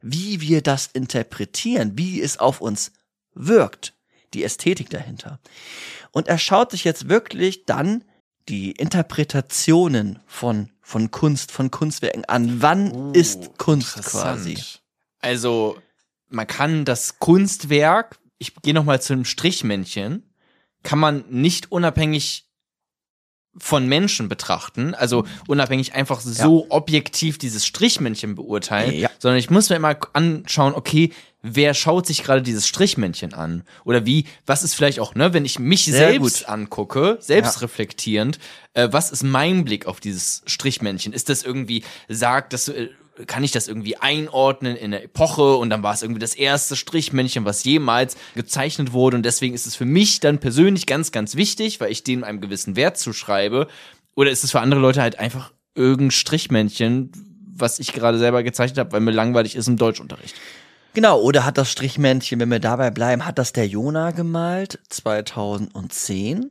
wie wir das interpretieren, wie es auf uns wirkt, die Ästhetik dahinter. Und er schaut sich jetzt wirklich dann die Interpretationen von, von Kunst, von Kunstwerken an. Wann Uh, ist Kunst quasi? Also, man kann das Kunstwerk, ich gehe noch mal zu einem Strichmännchen, kann man nicht unabhängig von Menschen betrachten, also unabhängig einfach so objektiv dieses Strichmännchen beurteilen, Ja. sondern ich muss mir immer anschauen, okay, wer schaut sich gerade dieses Strichmännchen an? Oder wie, was ist vielleicht auch, ne, wenn ich mich Sehr selbst gut. angucke, selbstreflektierend, äh, was ist mein Blick auf dieses Strichmännchen? Ist das irgendwie, sagt das, äh, kann ich das irgendwie einordnen in der Epoche und dann war es irgendwie das erste Strichmännchen, was jemals gezeichnet wurde und deswegen ist es für mich dann persönlich ganz, ganz wichtig, weil ich dem einen gewissen Wert zuschreibe. Oder ist es für andere Leute halt einfach irgendein Strichmännchen, was ich gerade selber gezeichnet habe, weil mir langweilig ist im Deutschunterricht? Genau, oder hat das Strichmännchen, wenn wir dabei bleiben, hat das der Jona gemalt 2010?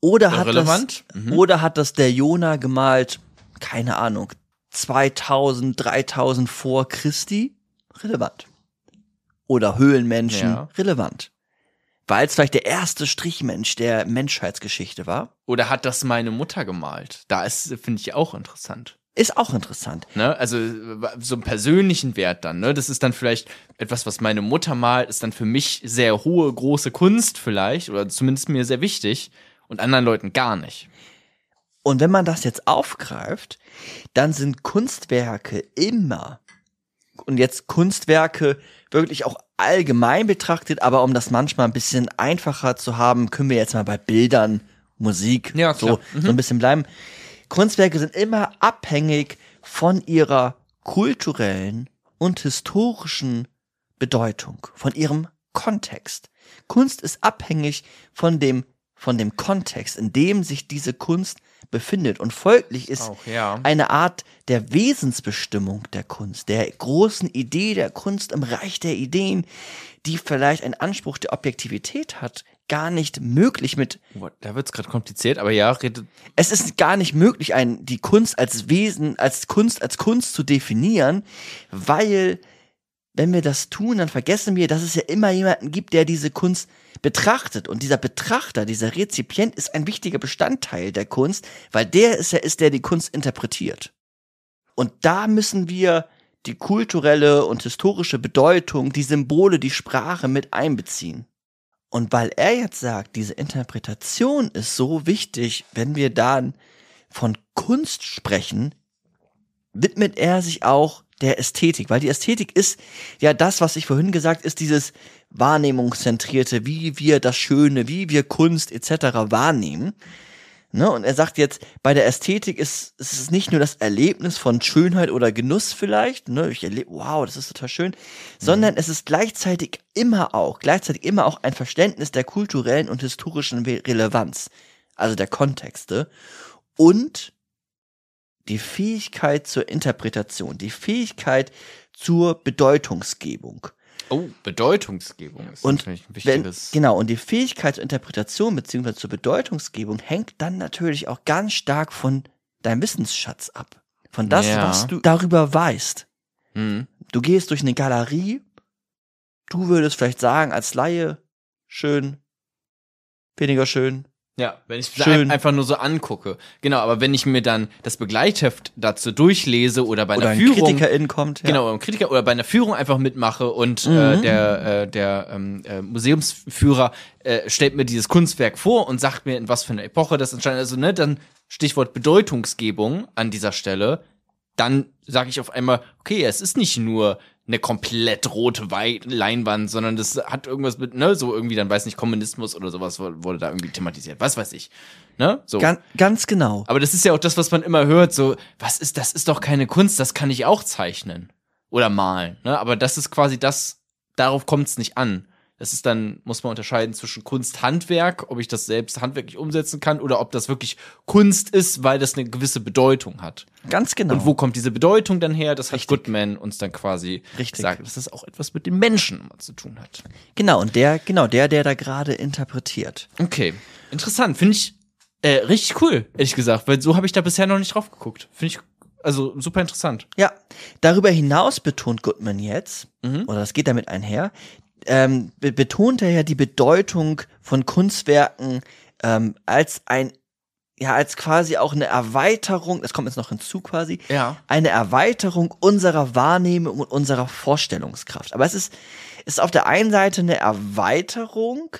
Oder hat das Mhm. oder hat das der Jona gemalt, keine Ahnung, 2000, 3000 vor Christi? Relevant. Oder Höhlenmenschen? Ja. Relevant. Weil es vielleicht der erste Strichmensch der Menschheitsgeschichte war? Oder hat das meine Mutter gemalt? Da ist, finde ich auch interessant. Ist auch interessant. Ne? Also so einen persönlichen Wert dann. Ne? Das ist dann vielleicht etwas, was meine Mutter malt, ist dann für mich sehr hohe, große Kunst vielleicht oder zumindest mir sehr wichtig und anderen Leuten gar nicht. Und wenn man das jetzt aufgreift, dann sind Kunstwerke immer, und jetzt Kunstwerke wirklich auch allgemein betrachtet, aber um das manchmal ein bisschen einfacher zu haben, können wir jetzt mal bei Bildern, Musik, Ja, so. Mhm. so ein bisschen bleiben. Kunstwerke sind immer abhängig von ihrer kulturellen und historischen Bedeutung, von ihrem Kontext. Kunst ist abhängig von dem, von dem Kontext, in dem sich diese Kunst befindet. Und folglich ist Auch, ja. eine Art der Wesensbestimmung der Kunst, der großen Idee der Kunst im Reich der Ideen, die vielleicht einen Anspruch der Objektivität hat, gar nicht möglich mit Da wird's gerade kompliziert, aber ja, redet. es ist gar nicht möglich, ein, die Kunst als Wesen, als Kunst, als Kunst zu definieren, weil, wenn wir das tun, dann vergessen wir, dass es ja immer jemanden gibt, der diese Kunst betrachtet. Und dieser Betrachter, dieser Rezipient ist ein wichtiger Bestandteil der Kunst, weil der ist ja ist, der die Kunst interpretiert. Und da müssen wir die kulturelle und historische Bedeutung, die Symbole, die Sprache mit einbeziehen. Und weil er jetzt sagt, diese Interpretation ist so wichtig, wenn wir dann von Kunst sprechen, widmet er sich auch der Ästhetik, weil die Ästhetik ist ja das, was ich vorhin gesagt, ist dieses wahrnehmungszentrierte, wie wir das Schöne, wie wir Kunst etc. wahrnehmen. Ne? Und er sagt jetzt, bei der Ästhetik ist, ist es nicht nur das Erlebnis von Schönheit oder Genuss vielleicht, ne? ich erlebe, wow, das ist total schön, sondern es ist gleichzeitig immer auch, gleichzeitig immer auch ein Verständnis der kulturellen und historischen Relevanz, also der Kontexte und die Fähigkeit zur Interpretation, die Fähigkeit zur Bedeutungsgebung. Oh, Bedeutungsgebung ist Und natürlich ein wenn, wichtiges. genau, und die Fähigkeit zur Interpretation bzw. zur Bedeutungsgebung hängt dann natürlich auch ganz stark von deinem Wissensschatz ab. Von das, Ja. was du darüber weißt. Hm. Du gehst durch eine Galerie, du würdest vielleicht sagen, als Laie, schön, weniger schön. Ja, wenn ich es Schön. einfach nur so angucke. Genau, aber wenn ich mir dann das Begleitheft dazu durchlese oder bei Oder einer ein Führung. KritikerIn kommt. Ja. Genau, ein Kritiker oder bei einer Führung einfach mitmache und äh, Mhm. der, äh, der ähm, äh, Museumsführer äh, stellt mir dieses Kunstwerk vor und sagt mir, in was für eine Epoche das ist. Also, ne, dann Stichwort Bedeutungsgebung an dieser Stelle, dann sage ich auf einmal, okay, es ist nicht nur eine komplett rote Wei Leinwand, sondern das hat irgendwas mit, ne, so irgendwie, dann weiß nicht, Kommunismus oder sowas wurde da irgendwie thematisiert. Was weiß ich. Ne? So. Ganz, ganz genau. Aber das ist ja auch das, was man immer hört, so, was ist, das ist doch keine Kunst, das kann ich auch zeichnen. Oder malen, ne? Aber das ist quasi das, darauf kommt es nicht an. Das ist dann, muss man unterscheiden zwischen Kunsthandwerk, ob ich das selbst handwerklich umsetzen kann, oder ob das wirklich Kunst ist, weil das eine gewisse Bedeutung hat. Ganz genau. Und wo kommt diese Bedeutung dann her? Das Richtig. hat Goodman uns dann quasi Richtig. gesagt, dass das auch etwas mit den Menschen zu tun hat. Genau, und der, genau, der, der da gerade interpretiert. Okay, interessant. Finde ich äh, richtig cool, ehrlich gesagt, weil so habe ich da bisher noch nicht drauf geguckt. Finde ich also super interessant. Ja, darüber hinaus betont Goodman jetzt, Mhm. oder das geht damit einher, ähm, be betont er ja die Bedeutung von Kunstwerken ähm, als ein, ja, als quasi auch eine Erweiterung, das kommt jetzt noch hinzu quasi, Ja. eine Erweiterung unserer Wahrnehmung und unserer Vorstellungskraft. Aber es ist, ist auf der einen Seite eine Erweiterung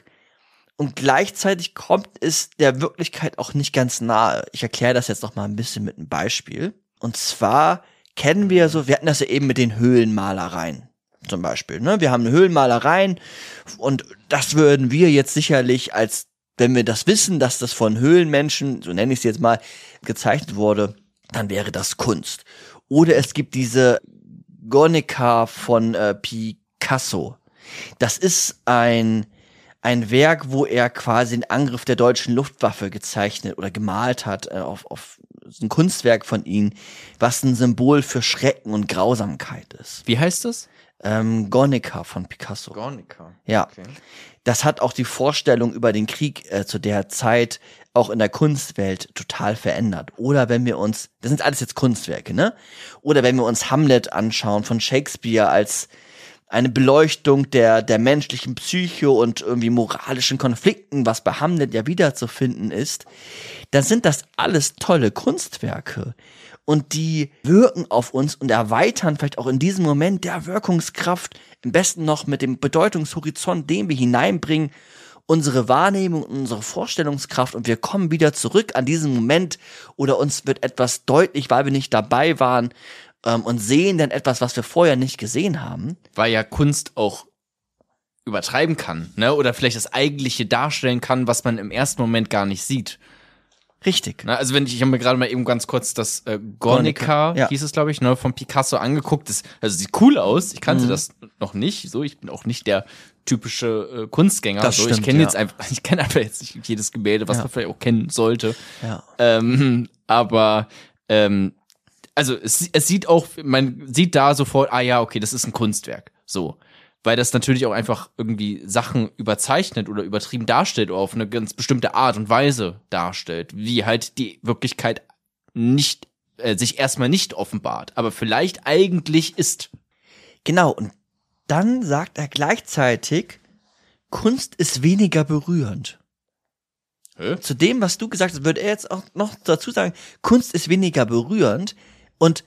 und gleichzeitig kommt es der Wirklichkeit auch nicht ganz nahe. Ich erkläre das jetzt noch mal ein bisschen mit einem Beispiel. Und zwar kennen wir so, wir hatten das ja eben mit den Höhlenmalereien zum Beispiel. Ne? Wir haben Höhlenmalereien und das würden wir jetzt sicherlich als, wenn wir das wissen, dass das von Höhlenmenschen, so nenne ich es jetzt mal, gezeichnet wurde, dann wäre das Kunst. Oder es gibt diese Guernica von äh, Picasso. Das ist ein ein Werk, wo er quasi den Angriff der deutschen Luftwaffe gezeichnet oder gemalt hat äh, auf, auf ein Kunstwerk von ihm, was ein Symbol für Schrecken und Grausamkeit ist. Wie heißt das? Ähm, Guernica von Picasso. Gornica. Ja, Okay. das hat auch die Vorstellung über den Krieg äh, zu der Zeit auch in der Kunstwelt total verändert. Oder wenn wir uns, das sind alles jetzt Kunstwerke, ne? Oder wenn wir uns Hamlet anschauen von Shakespeare als eine Beleuchtung der, der menschlichen Psyche und irgendwie moralischen Konflikten, was bei Hamlet ja wiederzufinden ist, dann sind das alles tolle Kunstwerke. Und die wirken auf uns und erweitern vielleicht auch in diesem Moment der Wirkungskraft, am besten noch mit dem Bedeutungshorizont, den wir hineinbringen, unsere Wahrnehmung und unsere Vorstellungskraft und wir kommen wieder zurück an diesen Moment oder uns wird etwas deutlich, weil wir nicht dabei waren ähm, und sehen dann etwas, was wir vorher nicht gesehen haben. Weil ja Kunst auch übertreiben kann, ne? Oder vielleicht das Eigentliche darstellen kann, was man im ersten Moment gar nicht sieht. Richtig. Ne? Also wenn ich, ich habe mir gerade mal eben ganz kurz das äh, Guernica, Guernica, ja. hieß es, glaube ich, ne, von Picasso angeguckt. Das, also sieht cool aus. Ich Mhm. kannte das noch nicht. So, ich bin auch nicht der typische äh, Kunstgänger. Das so, ich stimmt, kenne ja. jetzt einfach, (laughs) ich kenne einfach jetzt nicht jedes Gemälde, was Ja. man vielleicht auch kennen sollte. Ja. Ähm, aber ähm, also es, es sieht auch, man sieht da sofort, ah ja, okay, das ist ein Kunstwerk. So. Weil das natürlich auch einfach irgendwie Sachen überzeichnet oder übertrieben darstellt oder auf eine ganz bestimmte Art und Weise darstellt, wie halt die Wirklichkeit nicht, äh, sich erstmal nicht offenbart, aber vielleicht eigentlich ist. Genau, und dann sagt er gleichzeitig, Kunst ist weniger berührend. Hä? Zu dem, was du gesagt hast, würde er jetzt auch noch dazu sagen, Kunst ist weniger berührend und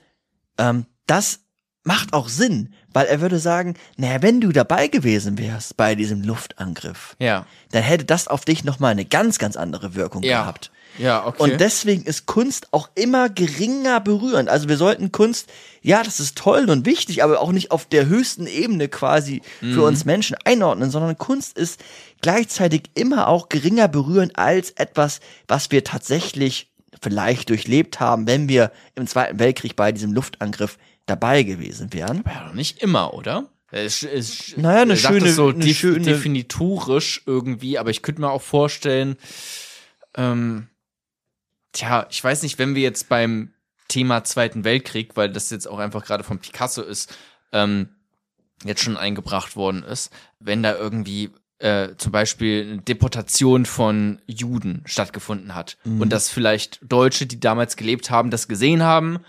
ähm, das macht auch Sinn, weil er würde sagen, naja, wenn du dabei gewesen wärst bei diesem Luftangriff, Ja. dann hätte das auf dich nochmal eine ganz, ganz andere Wirkung Ja. gehabt. Ja, okay. Und deswegen ist Kunst auch immer geringer berührend. Also wir sollten Kunst, ja, das ist toll und wichtig, aber auch nicht auf der höchsten Ebene quasi für uns Menschen einordnen, sondern Kunst ist gleichzeitig immer auch geringer berührend als etwas, was wir tatsächlich vielleicht durchlebt haben, wenn wir im Zweiten Weltkrieg bei diesem Luftangriff dabei gewesen wären. Ja, doch nicht immer, oder? Es, es, Naja, eine schöne- so eine def schöne- definitorisch irgendwie, aber ich könnte mir auch vorstellen, ähm, tja, ich weiß nicht, wenn wir jetzt beim Thema Zweiten Weltkrieg, weil das jetzt auch einfach gerade von Picasso ist, ähm, jetzt schon eingebracht worden ist, wenn da irgendwie äh, zum Beispiel eine Deportation von Juden stattgefunden hat. Und dass vielleicht Deutsche, die damals gelebt haben, das gesehen haben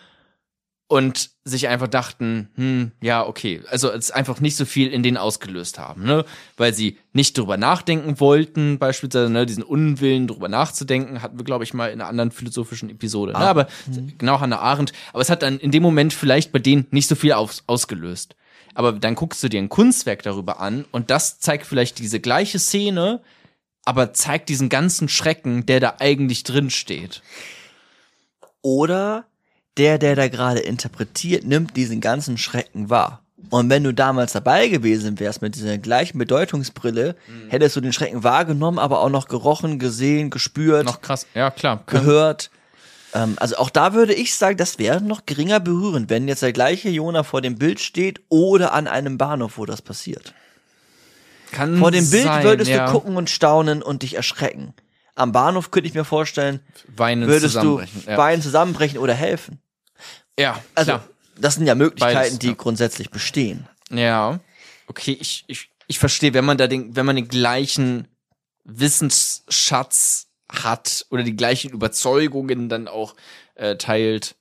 und sich einfach dachten, hm, ja, okay, also es einfach nicht so viel in denen ausgelöst haben, ne, weil sie nicht drüber nachdenken wollten, beispielsweise, ne, diesen Unwillen drüber nachzudenken, hatten wir, glaube ich, mal in einer anderen philosophischen Episode, ne, aber genau Hannah Arendt, aber es hat dann in dem Moment vielleicht bei denen nicht so viel aus, ausgelöst. Aber dann guckst du dir ein Kunstwerk darüber an und das zeigt vielleicht diese gleiche Szene, aber zeigt diesen ganzen Schrecken, der da eigentlich drin steht. Oder der, der da gerade interpretiert, nimmt diesen ganzen Schrecken wahr. Und wenn du damals dabei gewesen wärst mit dieser gleichen Bedeutungsbrille, Mhm. hättest du den Schrecken wahrgenommen, aber auch noch gerochen, gesehen, gespürt, Noch krass, ja klar. gehört. Ähm, also auch da würde ich sagen, das wäre noch geringer berührend, wenn jetzt der gleiche Jona vor dem Bild steht oder an einem Bahnhof, wo das passiert. Kann Vor dem Bild sein, würdest ja. du gucken und staunen und dich erschrecken. Am Bahnhof könnte ich mir vorstellen, Weinen würdest du zusammenbrechen. Ja, Beinen zusammenbrechen oder helfen. ja Also, klar. das sind ja Möglichkeiten, Beides, die ja. grundsätzlich bestehen. Ja. Okay, ich, ich, ich verstehe, wenn man da den, wenn man den gleichen Wissensschatz hat oder die gleichen Überzeugungen dann auch äh, teilt,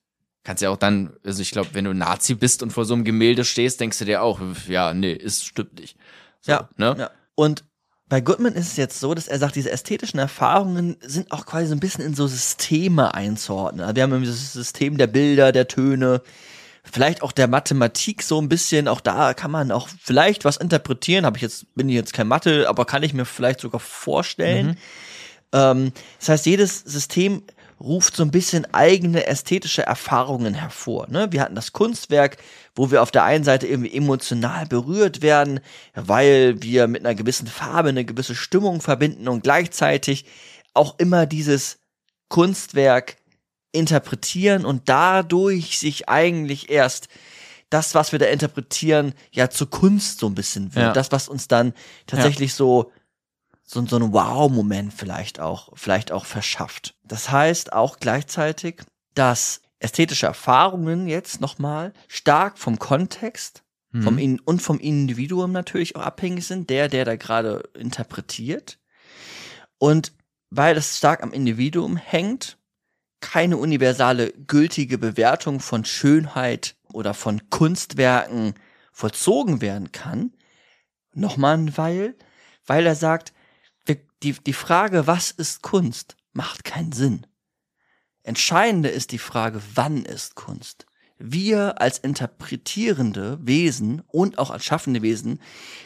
kannst ja auch dann, also ich glaube, wenn du Nazi bist und vor so einem Gemälde stehst, denkst du dir auch, ja, nee, ist stimmt nicht. So, Ja, ne? ja. Und bei Goodman ist es jetzt so, dass er sagt, diese ästhetischen Erfahrungen sind auch quasi so ein bisschen in so Systeme einzuordnen. Also wir haben irgendwie das System der Bilder, der Töne, vielleicht auch der Mathematik so ein bisschen. Auch da kann man auch vielleicht was interpretieren. Habe ich jetzt bin ich jetzt kein Mathe, aber kann ich mir vielleicht sogar vorstellen. Mhm. Ähm, das heißt, jedes System ruft so ein bisschen eigene ästhetische Erfahrungen hervor. Ne? Wir hatten das Kunstwerk, wo wir auf der einen Seite irgendwie emotional berührt werden, weil wir mit einer gewissen Farbe eine gewisse Stimmung verbinden und gleichzeitig auch immer dieses Kunstwerk interpretieren und dadurch sich eigentlich erst das, was wir da interpretieren, ja zur Kunst so ein bisschen wird. Ja. Das, was uns dann tatsächlich so so, so ein Wow-Moment vielleicht auch, vielleicht auch verschafft. Das heißt auch gleichzeitig, dass ästhetische Erfahrungen jetzt nochmal stark vom Kontext vom Mhm. In und vom Individuum natürlich auch abhängig sind, der, der da gerade interpretiert. Und weil das stark am Individuum hängt, keine universale gültige Bewertung von Schönheit oder von Kunstwerken vollzogen werden kann. Nochmal ein Weil, weil er sagt, die, die Frage, was ist Kunst, macht keinen Sinn. Entscheidende ist die Frage, wann ist Kunst? Wir als interpretierende Wesen und auch als schaffende Wesen,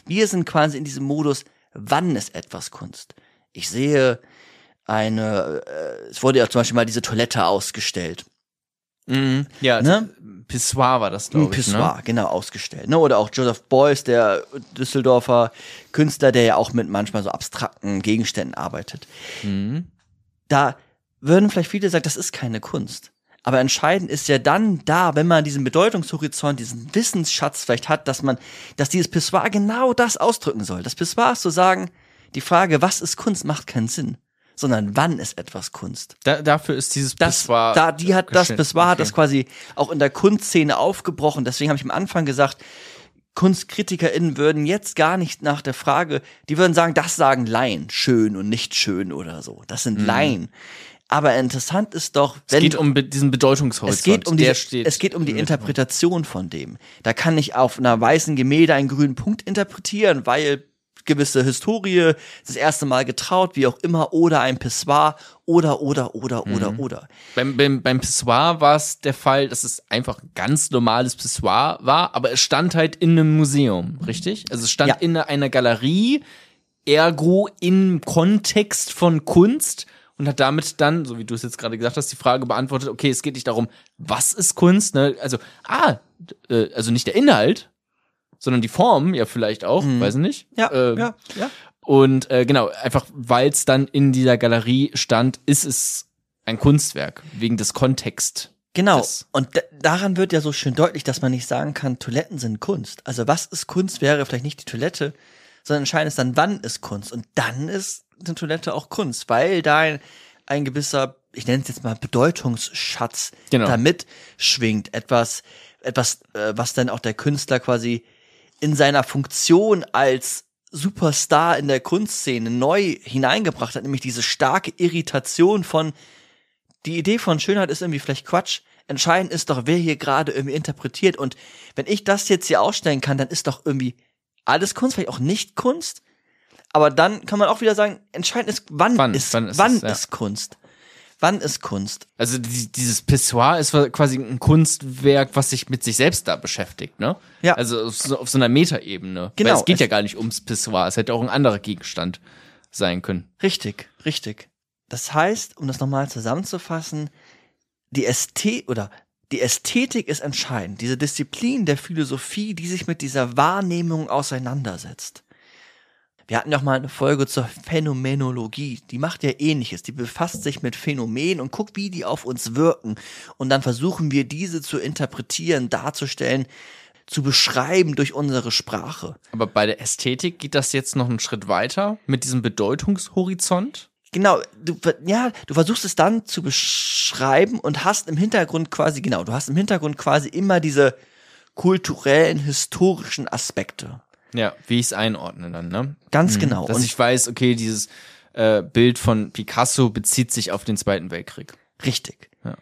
wir sind quasi in diesem Modus, wann ist etwas Kunst? Ich sehe eine, äh, es wurde ja zum Beispiel mal diese Toilette ausgestellt. Mhm. Ja, Ne? Pissoir war das, glaube ich. Pissoir, Ne? genau, ausgestellt. Ne? Oder auch Joseph Beuys, der Düsseldorfer Künstler, der ja auch mit manchmal so abstrakten Gegenständen arbeitet. Mhm. Da würden vielleicht viele sagen, das ist keine Kunst. Aber entscheidend ist ja dann da, wenn man diesen Bedeutungshorizont, diesen Wissensschatz vielleicht hat, dass man, dass dieses Pissoir genau das ausdrücken soll. Das Pissoir ist zu sagen, die Frage, was ist Kunst, macht keinen Sinn. Sondern wann ist etwas Kunst? Da, dafür ist dieses das, Pissoir. da, die hat das geschnitten. Pissoir hat Okay. das quasi auch in der Kunstszene aufgebrochen. Deswegen habe ich am Anfang gesagt, KunstkritikerInnen würden jetzt gar nicht nach der Frage, die würden sagen, das sagen Laien, schön und nicht schön oder so. Das sind Laien. Aber interessant ist doch, Mhm. Es wenn geht um be diesen Bedeutungshorizont. es geht um die, es geht um die. Interpretation von dem. Da kann ich auf einer weißen Gemälde einen grünen Punkt interpretieren, weil gewisse Historie das erste Mal getraut, wie auch immer, oder ein Pissoir, oder, oder, oder, Mhm. oder, oder. Beim, beim, beim Pissoir war es der Fall, dass es einfach ein ganz normales Pissoir war, aber es stand halt in einem Museum, richtig? Also es stand Ja. in einer Galerie, ergo im Kontext von Kunst und hat damit dann, so wie du es jetzt gerade gesagt hast, die Frage beantwortet, okay, es geht nicht darum, was ist Kunst, ne? Also, ah, äh, also nicht der Inhalt, sondern die Form, ja vielleicht auch, weiß ich nicht. Mhm. Ja, Ähm, ja, ja. Und äh, genau, einfach weil es dann in dieser Galerie stand, ist es ein Kunstwerk, wegen des Kontext. Genau. Das- Und da- daran wird ja so schön deutlich, dass man nicht sagen kann, Toiletten sind Kunst. Also was ist Kunst wäre vielleicht nicht die Toilette, sondern entscheidend ist dann, wann ist Kunst. Und dann ist eine Toilette auch Kunst, weil da ein, ein gewisser, ich nenne es jetzt mal Bedeutungsschatz Genau. damit schwingt. Etwas, etwas, äh, was dann auch der Künstler quasi in seiner Funktion als Superstar in der Kunstszene neu hineingebracht hat, nämlich diese starke Irritation von die Idee von Schönheit ist irgendwie vielleicht Quatsch. Entscheidend ist doch, wer hier gerade irgendwie interpretiert. Und wenn ich das jetzt hier ausstellen kann, dann ist doch irgendwie alles Kunst, vielleicht auch nicht Kunst. Aber dann kann man auch wieder sagen, entscheidend ist, wann, Wann, ist, wann wann ist ist, es, ja. Kunst? Wann ist Kunst? Also die, dieses Pissoir ist quasi ein Kunstwerk, was sich mit sich selbst da beschäftigt, ne? Ja. Also auf so, auf so einer Metaebene. Genau, Weil es geht es- ja gar nicht ums Pissoir, es hätte auch ein anderer Gegenstand sein können. Richtig, richtig. Das heißt, um das nochmal zusammenzufassen, die Ästhet oder die Ästhetik ist entscheidend. Diese Disziplin der Philosophie, die sich mit dieser Wahrnehmung auseinandersetzt. Wir hatten ja auch mal eine Folge zur Phänomenologie. Die macht ja ähnliches. Die befasst sich mit Phänomenen und guckt, wie die auf uns wirken. Und dann versuchen wir, diese zu interpretieren, darzustellen, zu beschreiben durch unsere Sprache. Aber bei der Ästhetik geht das jetzt noch einen Schritt weiter mit diesem Bedeutungshorizont. Genau, du, ja, du versuchst es dann zu beschreiben und hast im Hintergrund quasi, genau, du hast im Hintergrund quasi immer diese kulturellen, historischen Aspekte. Ja, wie ich es einordne dann, ne? Ganz genau. Dass Und ich weiß, okay, dieses äh, Bild von Picasso bezieht sich auf den Zweiten Weltkrieg. richtig. Ja.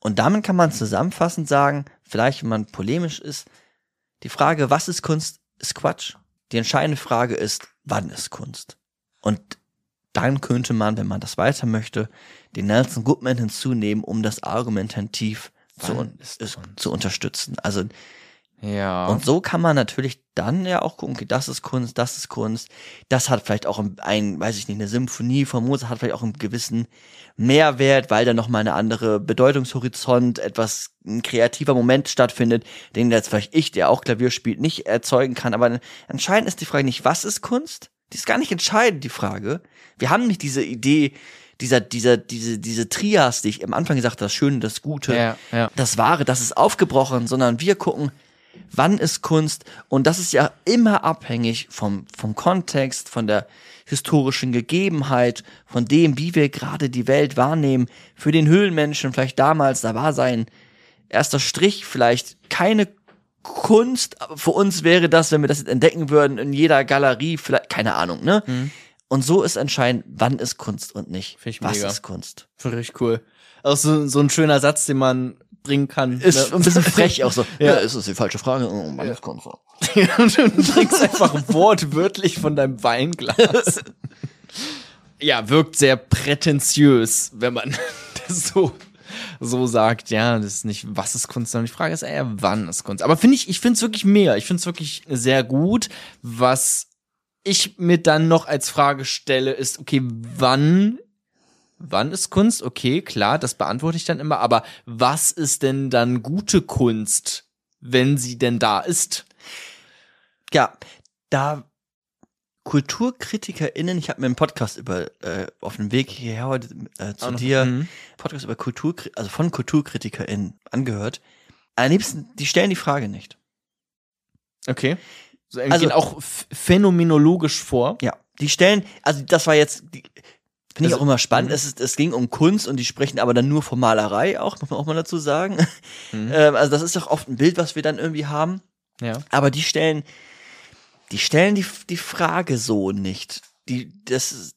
Und damit kann man zusammenfassend sagen, vielleicht wenn man polemisch ist, die Frage, was ist Kunst, ist Quatsch. Die entscheidende Frage ist, wann ist Kunst? Und dann könnte man, wenn man das weiter möchte, den Nelson Goodman hinzunehmen, um das argumentativ zu, un zu unterstützen. Also Ja. und so kann man natürlich dann ja auch gucken, okay, das ist Kunst, das ist Kunst. Das hat vielleicht auch ein, weiß ich nicht, eine Symphonie von Mozart hat vielleicht auch einen gewissen Mehrwert, weil da nochmal eine andere Bedeutungshorizont, etwas, ein kreativer Moment stattfindet, den jetzt vielleicht ich, der auch Klavier spielt, nicht erzeugen kann. Aber entscheidend ist die Frage nicht, was ist Kunst? Die ist gar nicht entscheidend, die Frage. Wir haben nicht diese Idee, dieser, dieser, diese, diese Trias, die ich am Anfang gesagt habe, das Schöne, das Gute, ja, ja. das Wahre, das ist aufgebrochen, sondern wir gucken, wann ist Kunst und das ist ja immer abhängig vom, vom Kontext, von der historischen Gegebenheit, von dem, wie wir gerade die Welt wahrnehmen. Für den Höhlenmenschen vielleicht damals, da war sein erster Strich vielleicht keine Kunst, aber für uns wäre das, wenn wir das jetzt entdecken würden, in jeder Galerie, vielleicht, keine Ahnung, ne? Und so ist entscheidend, wann ist Kunst und nicht. Find ich Was mega. ist Kunst? Finde ich cool. Auch so, so ein schöner Satz, den man bringen kann. Ist ne? ein bisschen (laughs) frech auch so. Ja. Ja, ist das die falsche Frage? Oh, ist Kunst? und du trinkst einfach wortwörtlich von deinem Weinglas. (laughs) ja, wirkt sehr prätentiös, wenn man (laughs) das so, so sagt. Ja, das ist nicht, was ist Kunst, sondern die Frage ist eher, wann ist Kunst. Aber finde ich, ich finde es wirklich mehr. Ich finde es wirklich sehr gut. Was ich mir dann noch als Frage stelle, ist, okay, wann Wann ist Kunst? Okay, klar, das beantworte ich dann immer. Aber was ist denn dann gute Kunst, wenn sie denn da ist? Ja, da KulturkritikerInnen, ich habe mir einen Podcast über, äh, auf dem Weg hierher heute äh, zu dir, Mhm. Podcast über Kultur, also von KulturkritikerInnen angehört. Am liebsten, die stellen die Frage nicht. Okay. So, Also- also, gehen auch phänomenologisch vor. Ja, die stellen, also das war jetzt, die, finde ich Also- auch immer spannend. Mhm. Es, ist, es ging um Kunst und die sprechen aber dann nur von Malerei auch, muss man auch mal dazu sagen. Mhm. (laughs) Ähm, also das ist doch oft ein Bild, was wir dann irgendwie haben. Ja. Aber die stellen, die stellen die, die Frage so nicht. Die, das,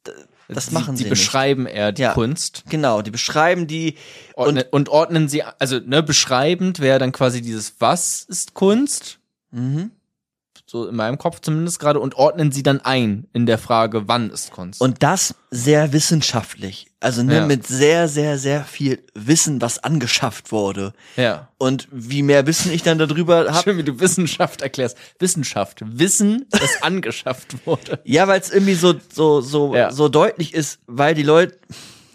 das machen sie Die beschreiben eher die Ja. Kunst. nicht. Genau, die beschreiben die Ordne, und, ordnen sie, also ne, beschreibend wäre dann quasi dieses Was ist Kunst? mhm. So in meinem Kopf zumindest gerade. Und ordnen sie dann ein in der Frage, wann ist Kunst? und das sehr wissenschaftlich. Also ne, Ja. mit sehr, sehr, sehr viel Wissen, was angeschafft wurde. ja. Und wie mehr Wissen ich dann darüber habe, Schön, wie du Wissenschaft erklärst. Wissenschaft. Wissen, das (laughs) angeschafft wurde. Ja, weil es irgendwie so, so, so, Ja. so deutlich ist, weil die Leute,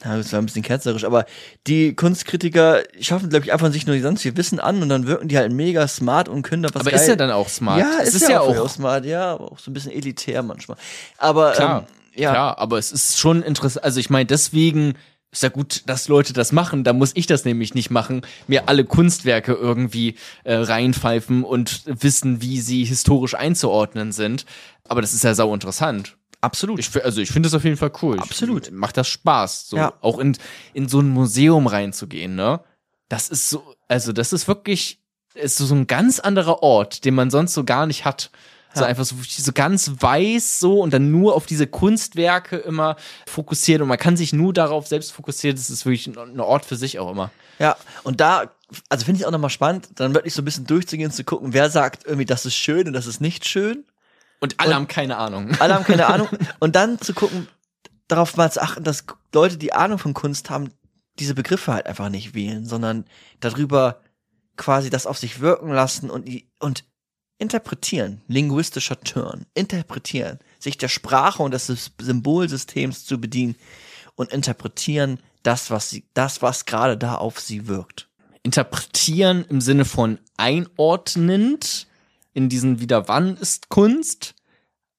ja, das war ein bisschen ketzerisch, aber die Kunstkritiker schaffen, glaube ich, einfach sich nur ganz viel Wissen an und dann wirken die halt mega smart und können da was Aber geil. ist ja dann auch smart. Ja, es ist, ja, auch, smart, ja, aber auch so ein bisschen elitär manchmal. Aber Klar, ähm, ja, klar, aber es ist schon interessant. Also ich meine, deswegen ist ja gut, dass Leute das machen. Da muss ich das nämlich nicht machen, mir alle Kunstwerke irgendwie äh, reinpfeifen und wissen, wie sie historisch einzuordnen sind. Aber das ist ja sau interessant. Absolut. Ich, also ich finde das auf jeden Fall cool. Absolut. Ich, macht das Spaß, so Ja. auch in, in so ein Museum reinzugehen, ne? Das ist so, also das ist wirklich, ist so ein ganz anderer Ort, den man sonst so gar nicht hat. So Ja. einfach so, so ganz weiß so und dann nur auf diese Kunstwerke immer fokussiert und man kann sich nur darauf selbst fokussieren. Das ist wirklich ein, ein Ort für sich auch immer. Ja, und da, also finde ich auch nochmal spannend, dann wirklich so ein bisschen durchzugehen, zu gucken, wer sagt irgendwie, das ist schön und das ist nicht schön. Und alle Und- haben keine Ahnung. (laughs) Alle haben keine Ahnung. (laughs) Und dann zu gucken, darauf mal zu achten, dass Leute, die Ahnung von Kunst haben, diese Begriffe halt einfach nicht wählen, sondern darüber quasi das auf sich wirken lassen und, und interpretieren. Linguistischer Turn. Interpretieren. Sich der Sprache und des Sys- Symbolsystems zu bedienen und interpretieren das, was sie, das, was gerade da auf sie wirkt. interpretieren im Sinne von einordnend in diesen wieder wann ist Kunst.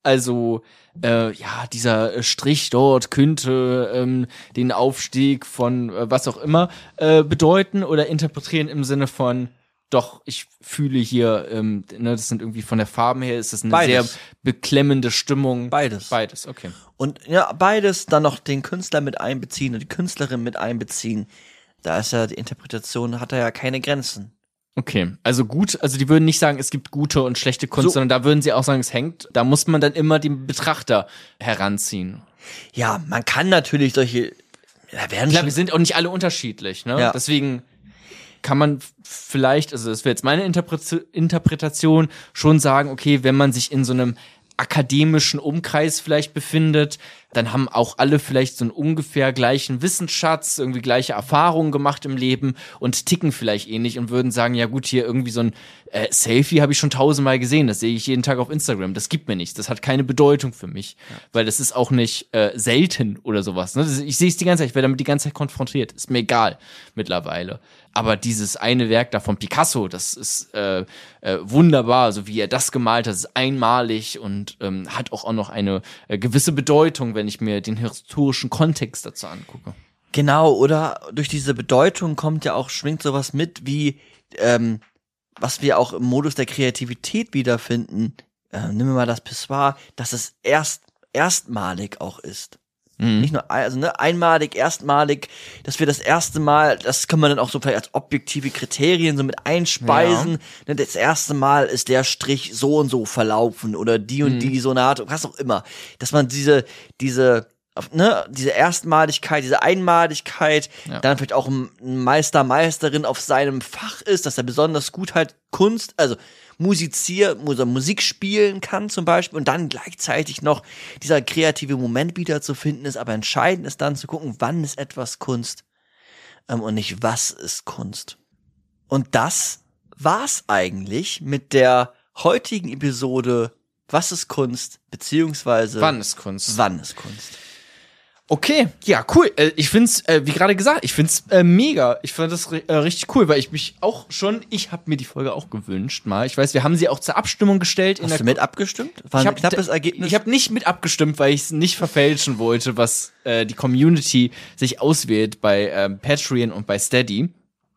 Also äh, ja, dieser äh, Strich dort könnte ähm, den Aufstieg von äh, was auch immer äh, bedeuten oder interpretieren im Sinne von doch, ich fühle hier, ähm, ne, das sind irgendwie von der Farben her, ist das eine Beides. sehr beklemmende Stimmung. Beides. Beides, okay. Und ja, beides dann noch den Künstler mit einbeziehen und die Künstlerin mit einbeziehen. Da ist ja die Interpretation, hat er ja keine Grenzen. Okay, also gut, also die würden nicht sagen, es gibt gute und schlechte Kunst, So. sondern da würden sie auch sagen, es hängt, da muss man dann immer den Betrachter heranziehen. Ja, man kann natürlich solche, da werden Klar, schon, wir sind auch nicht alle unterschiedlich, ne? Ja. Deswegen kann man vielleicht, also das wäre jetzt meine Interpre- Interpretation, schon sagen, okay, wenn man sich in so einem akademischen Umkreis vielleicht befindet, dann haben auch alle vielleicht so einen ungefähr gleichen Wissensschatz, irgendwie gleiche Erfahrungen gemacht im Leben und ticken vielleicht ähnlich und würden sagen, ja gut, hier irgendwie so ein äh, Selfie habe ich schon tausendmal gesehen, das sehe ich jeden Tag auf Instagram, das gibt mir nichts, das hat keine Bedeutung für mich, ja. weil das ist auch nicht äh, selten oder sowas. Ne? Ich sehe es die ganze Zeit, ich werde damit die ganze Zeit konfrontiert, ist mir egal mittlerweile. Aber dieses eine Werk da von Picasso, das ist äh, äh, wunderbar, so wie er das gemalt hat, ist einmalig und ähm, hat auch, auch noch eine äh, gewisse Bedeutung, wenn ich mir den historischen Kontext dazu angucke. Genau, oder durch diese Bedeutung kommt ja auch, schwingt sowas mit, wie ähm, was wir auch im Modus der Kreativität wiederfinden. Äh, wir mal das Pissoir, dass es erst erstmalig auch ist. Mhm. Nicht nur also ne, einmalig, erstmalig, dass wir das erste Mal, das kann man dann auch so vielleicht als objektive Kriterien so mit einspeisen. Ja. Ne, das erste Mal ist der Strich so und so verlaufen oder die und mhm. die Sonate, was auch immer. Dass man diese, diese, ne, diese Erstmaligkeit, diese Einmaligkeit, ja. dann vielleicht auch ein Meister, Meisterin auf seinem Fach ist, dass er besonders gut halt Kunst, also musizier, oder Musik spielen kann zum Beispiel und dann gleichzeitig noch dieser kreative Moment wieder zu finden ist. Aber entscheidend ist dann zu gucken, wann ist etwas Kunst ähm, und nicht was ist Kunst. Und das war's eigentlich mit der heutigen Episode Was ist Kunst beziehungsweise Wann ist Kunst? Wann ist Kunst? Okay, ja, cool. Äh, ich find's, äh, wie gerade gesagt, ich find's äh, mega. Ich fand das äh, richtig cool, weil ich mich auch schon, ich habe mir die Folge auch gewünscht mal. Ich weiß, wir haben sie auch zur Abstimmung gestellt. Hast du mit abgestimmt? War ich ein hab, knappes Ergebnis? Ich habe nicht mit abgestimmt, weil ich es nicht verfälschen wollte, was äh, die Community sich auswählt bei ähm, Patreon und bei Steady.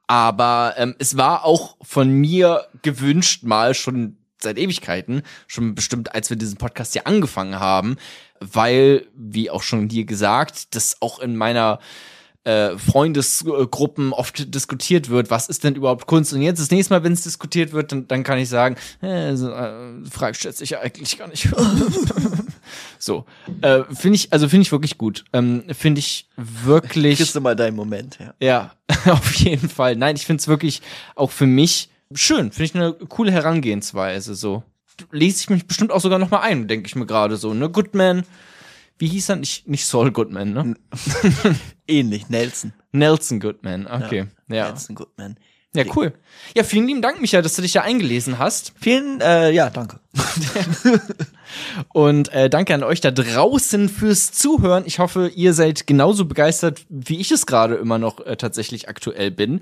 Aber ähm, es war auch von mir gewünscht mal schon seit Ewigkeiten, schon bestimmt, als wir diesen Podcast hier angefangen haben, weil, wie auch schon dir gesagt, das auch in meiner äh, Freundesgruppen oft diskutiert wird, was ist denn überhaupt Kunst? Und jetzt das nächste Mal, wenn es diskutiert wird, dann, dann kann ich sagen, äh, so, äh, Frage stellt sich ja eigentlich gar nicht. (laughs) so, äh, finde ich, also finde ich wirklich gut. Ähm, finde ich wirklich. Kriegst du mal deinen Moment, ja. Ja, (laughs) auf jeden Fall. Nein, ich finde es wirklich auch für mich schön. Finde ich eine coole Herangehensweise so lese ich mich bestimmt auch sogar noch mal ein, denke ich mir gerade so, ne? Goodman, wie hieß er? Nicht, nicht Saul Goodman, ne? (laughs) Ähnlich, Nelson. Nelson Goodman, okay. Ja. ja. Nelson Goodman. Ja, cool. Ja, vielen lieben Dank, Michael, dass du dich da eingelesen hast. Vielen, äh, ja, danke. (laughs) Und äh, danke an euch da draußen fürs Zuhören. Ich hoffe, ihr seid genauso begeistert, wie ich es gerade immer noch äh, tatsächlich aktuell bin.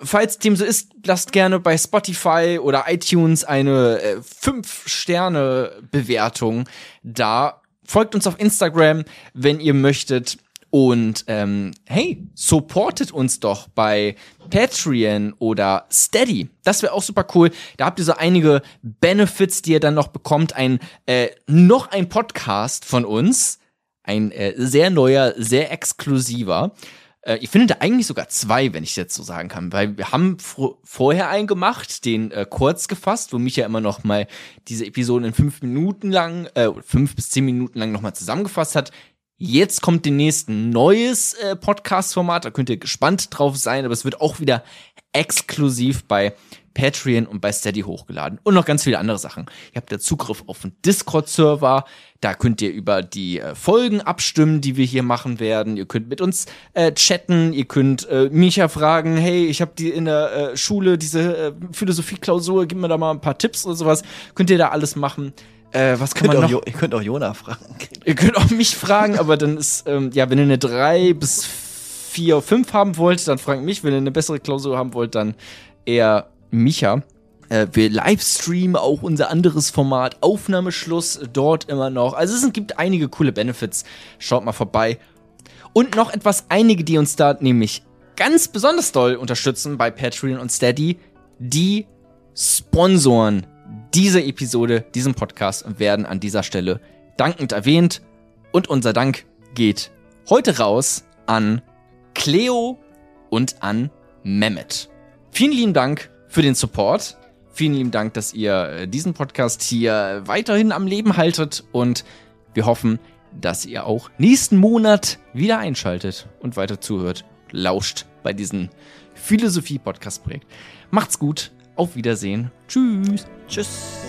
Falls dem so ist, lasst gerne bei Spotify oder iTunes eine äh, 5-Sterne-Bewertung da. Folgt uns auf Instagram, wenn ihr möchtet. Und ähm, hey, supportet uns doch bei Patreon oder Steady. Das wäre auch super cool. Da habt ihr so einige Benefits, die ihr dann noch bekommt. Ein äh, noch ein Podcast von uns, ein äh, sehr neuer, sehr exklusiver. Äh, ich finde da eigentlich sogar zwei, wenn ich jetzt so sagen kann, weil wir haben vorher einen gemacht, den äh, kurz gefasst, wo Micha immer noch mal diese Episoden in fünf Minuten lang, äh, fünf bis zehn Minuten lang noch mal zusammengefasst hat. Jetzt kommt demnächst ein neues äh, Podcast-Format, da könnt ihr gespannt drauf sein, aber es wird auch wieder exklusiv bei Patreon und bei Steady hochgeladen. Und noch ganz viele andere Sachen. Ihr habt ja Zugriff auf einen Discord-Server. Da könnt ihr über die äh, Folgen abstimmen, die wir hier machen werden. Ihr könnt mit uns äh, chatten. Ihr könnt äh, Micha fragen, hey, ich habe die in der äh, Schule diese äh, Philosophie-Klausur, gib mir da mal ein paar Tipps oder sowas. Könnt ihr da alles machen. Äh, was kann man noch? Jo ihr könnt auch Jona fragen. Ihr könnt auch mich fragen, aber dann ist, ähm, ja, wenn ihr eine drei bis vier, fünf haben wollt, dann fragt mich. Wenn ihr eine bessere Klausur haben wollt, dann eher Micha. Äh, wir livestreamen auch unser anderes Format, Aufnahmeschluss, dort immer noch. Also es gibt einige coole Benefits. Schaut mal vorbei. Und noch etwas, einige, die uns da nämlich ganz besonders doll unterstützen bei Patreon und Steady, die sponsoren diese Episode, diesen Podcast und werden an dieser Stelle dankend erwähnt. Und unser Dank geht heute raus an Cleo und an Mehmet. Vielen lieben Dank für den Support. Vielen lieben Dank, dass ihr äh, diesen Podcast hier weiterhin am Leben haltet und wir hoffen, dass ihr auch nächsten Monat wieder einschaltet und weiter zuhört, lauscht bei diesem Philosophie-Podcast-Projekt. Macht's gut, auf Wiedersehen, tschüss. Tschüss.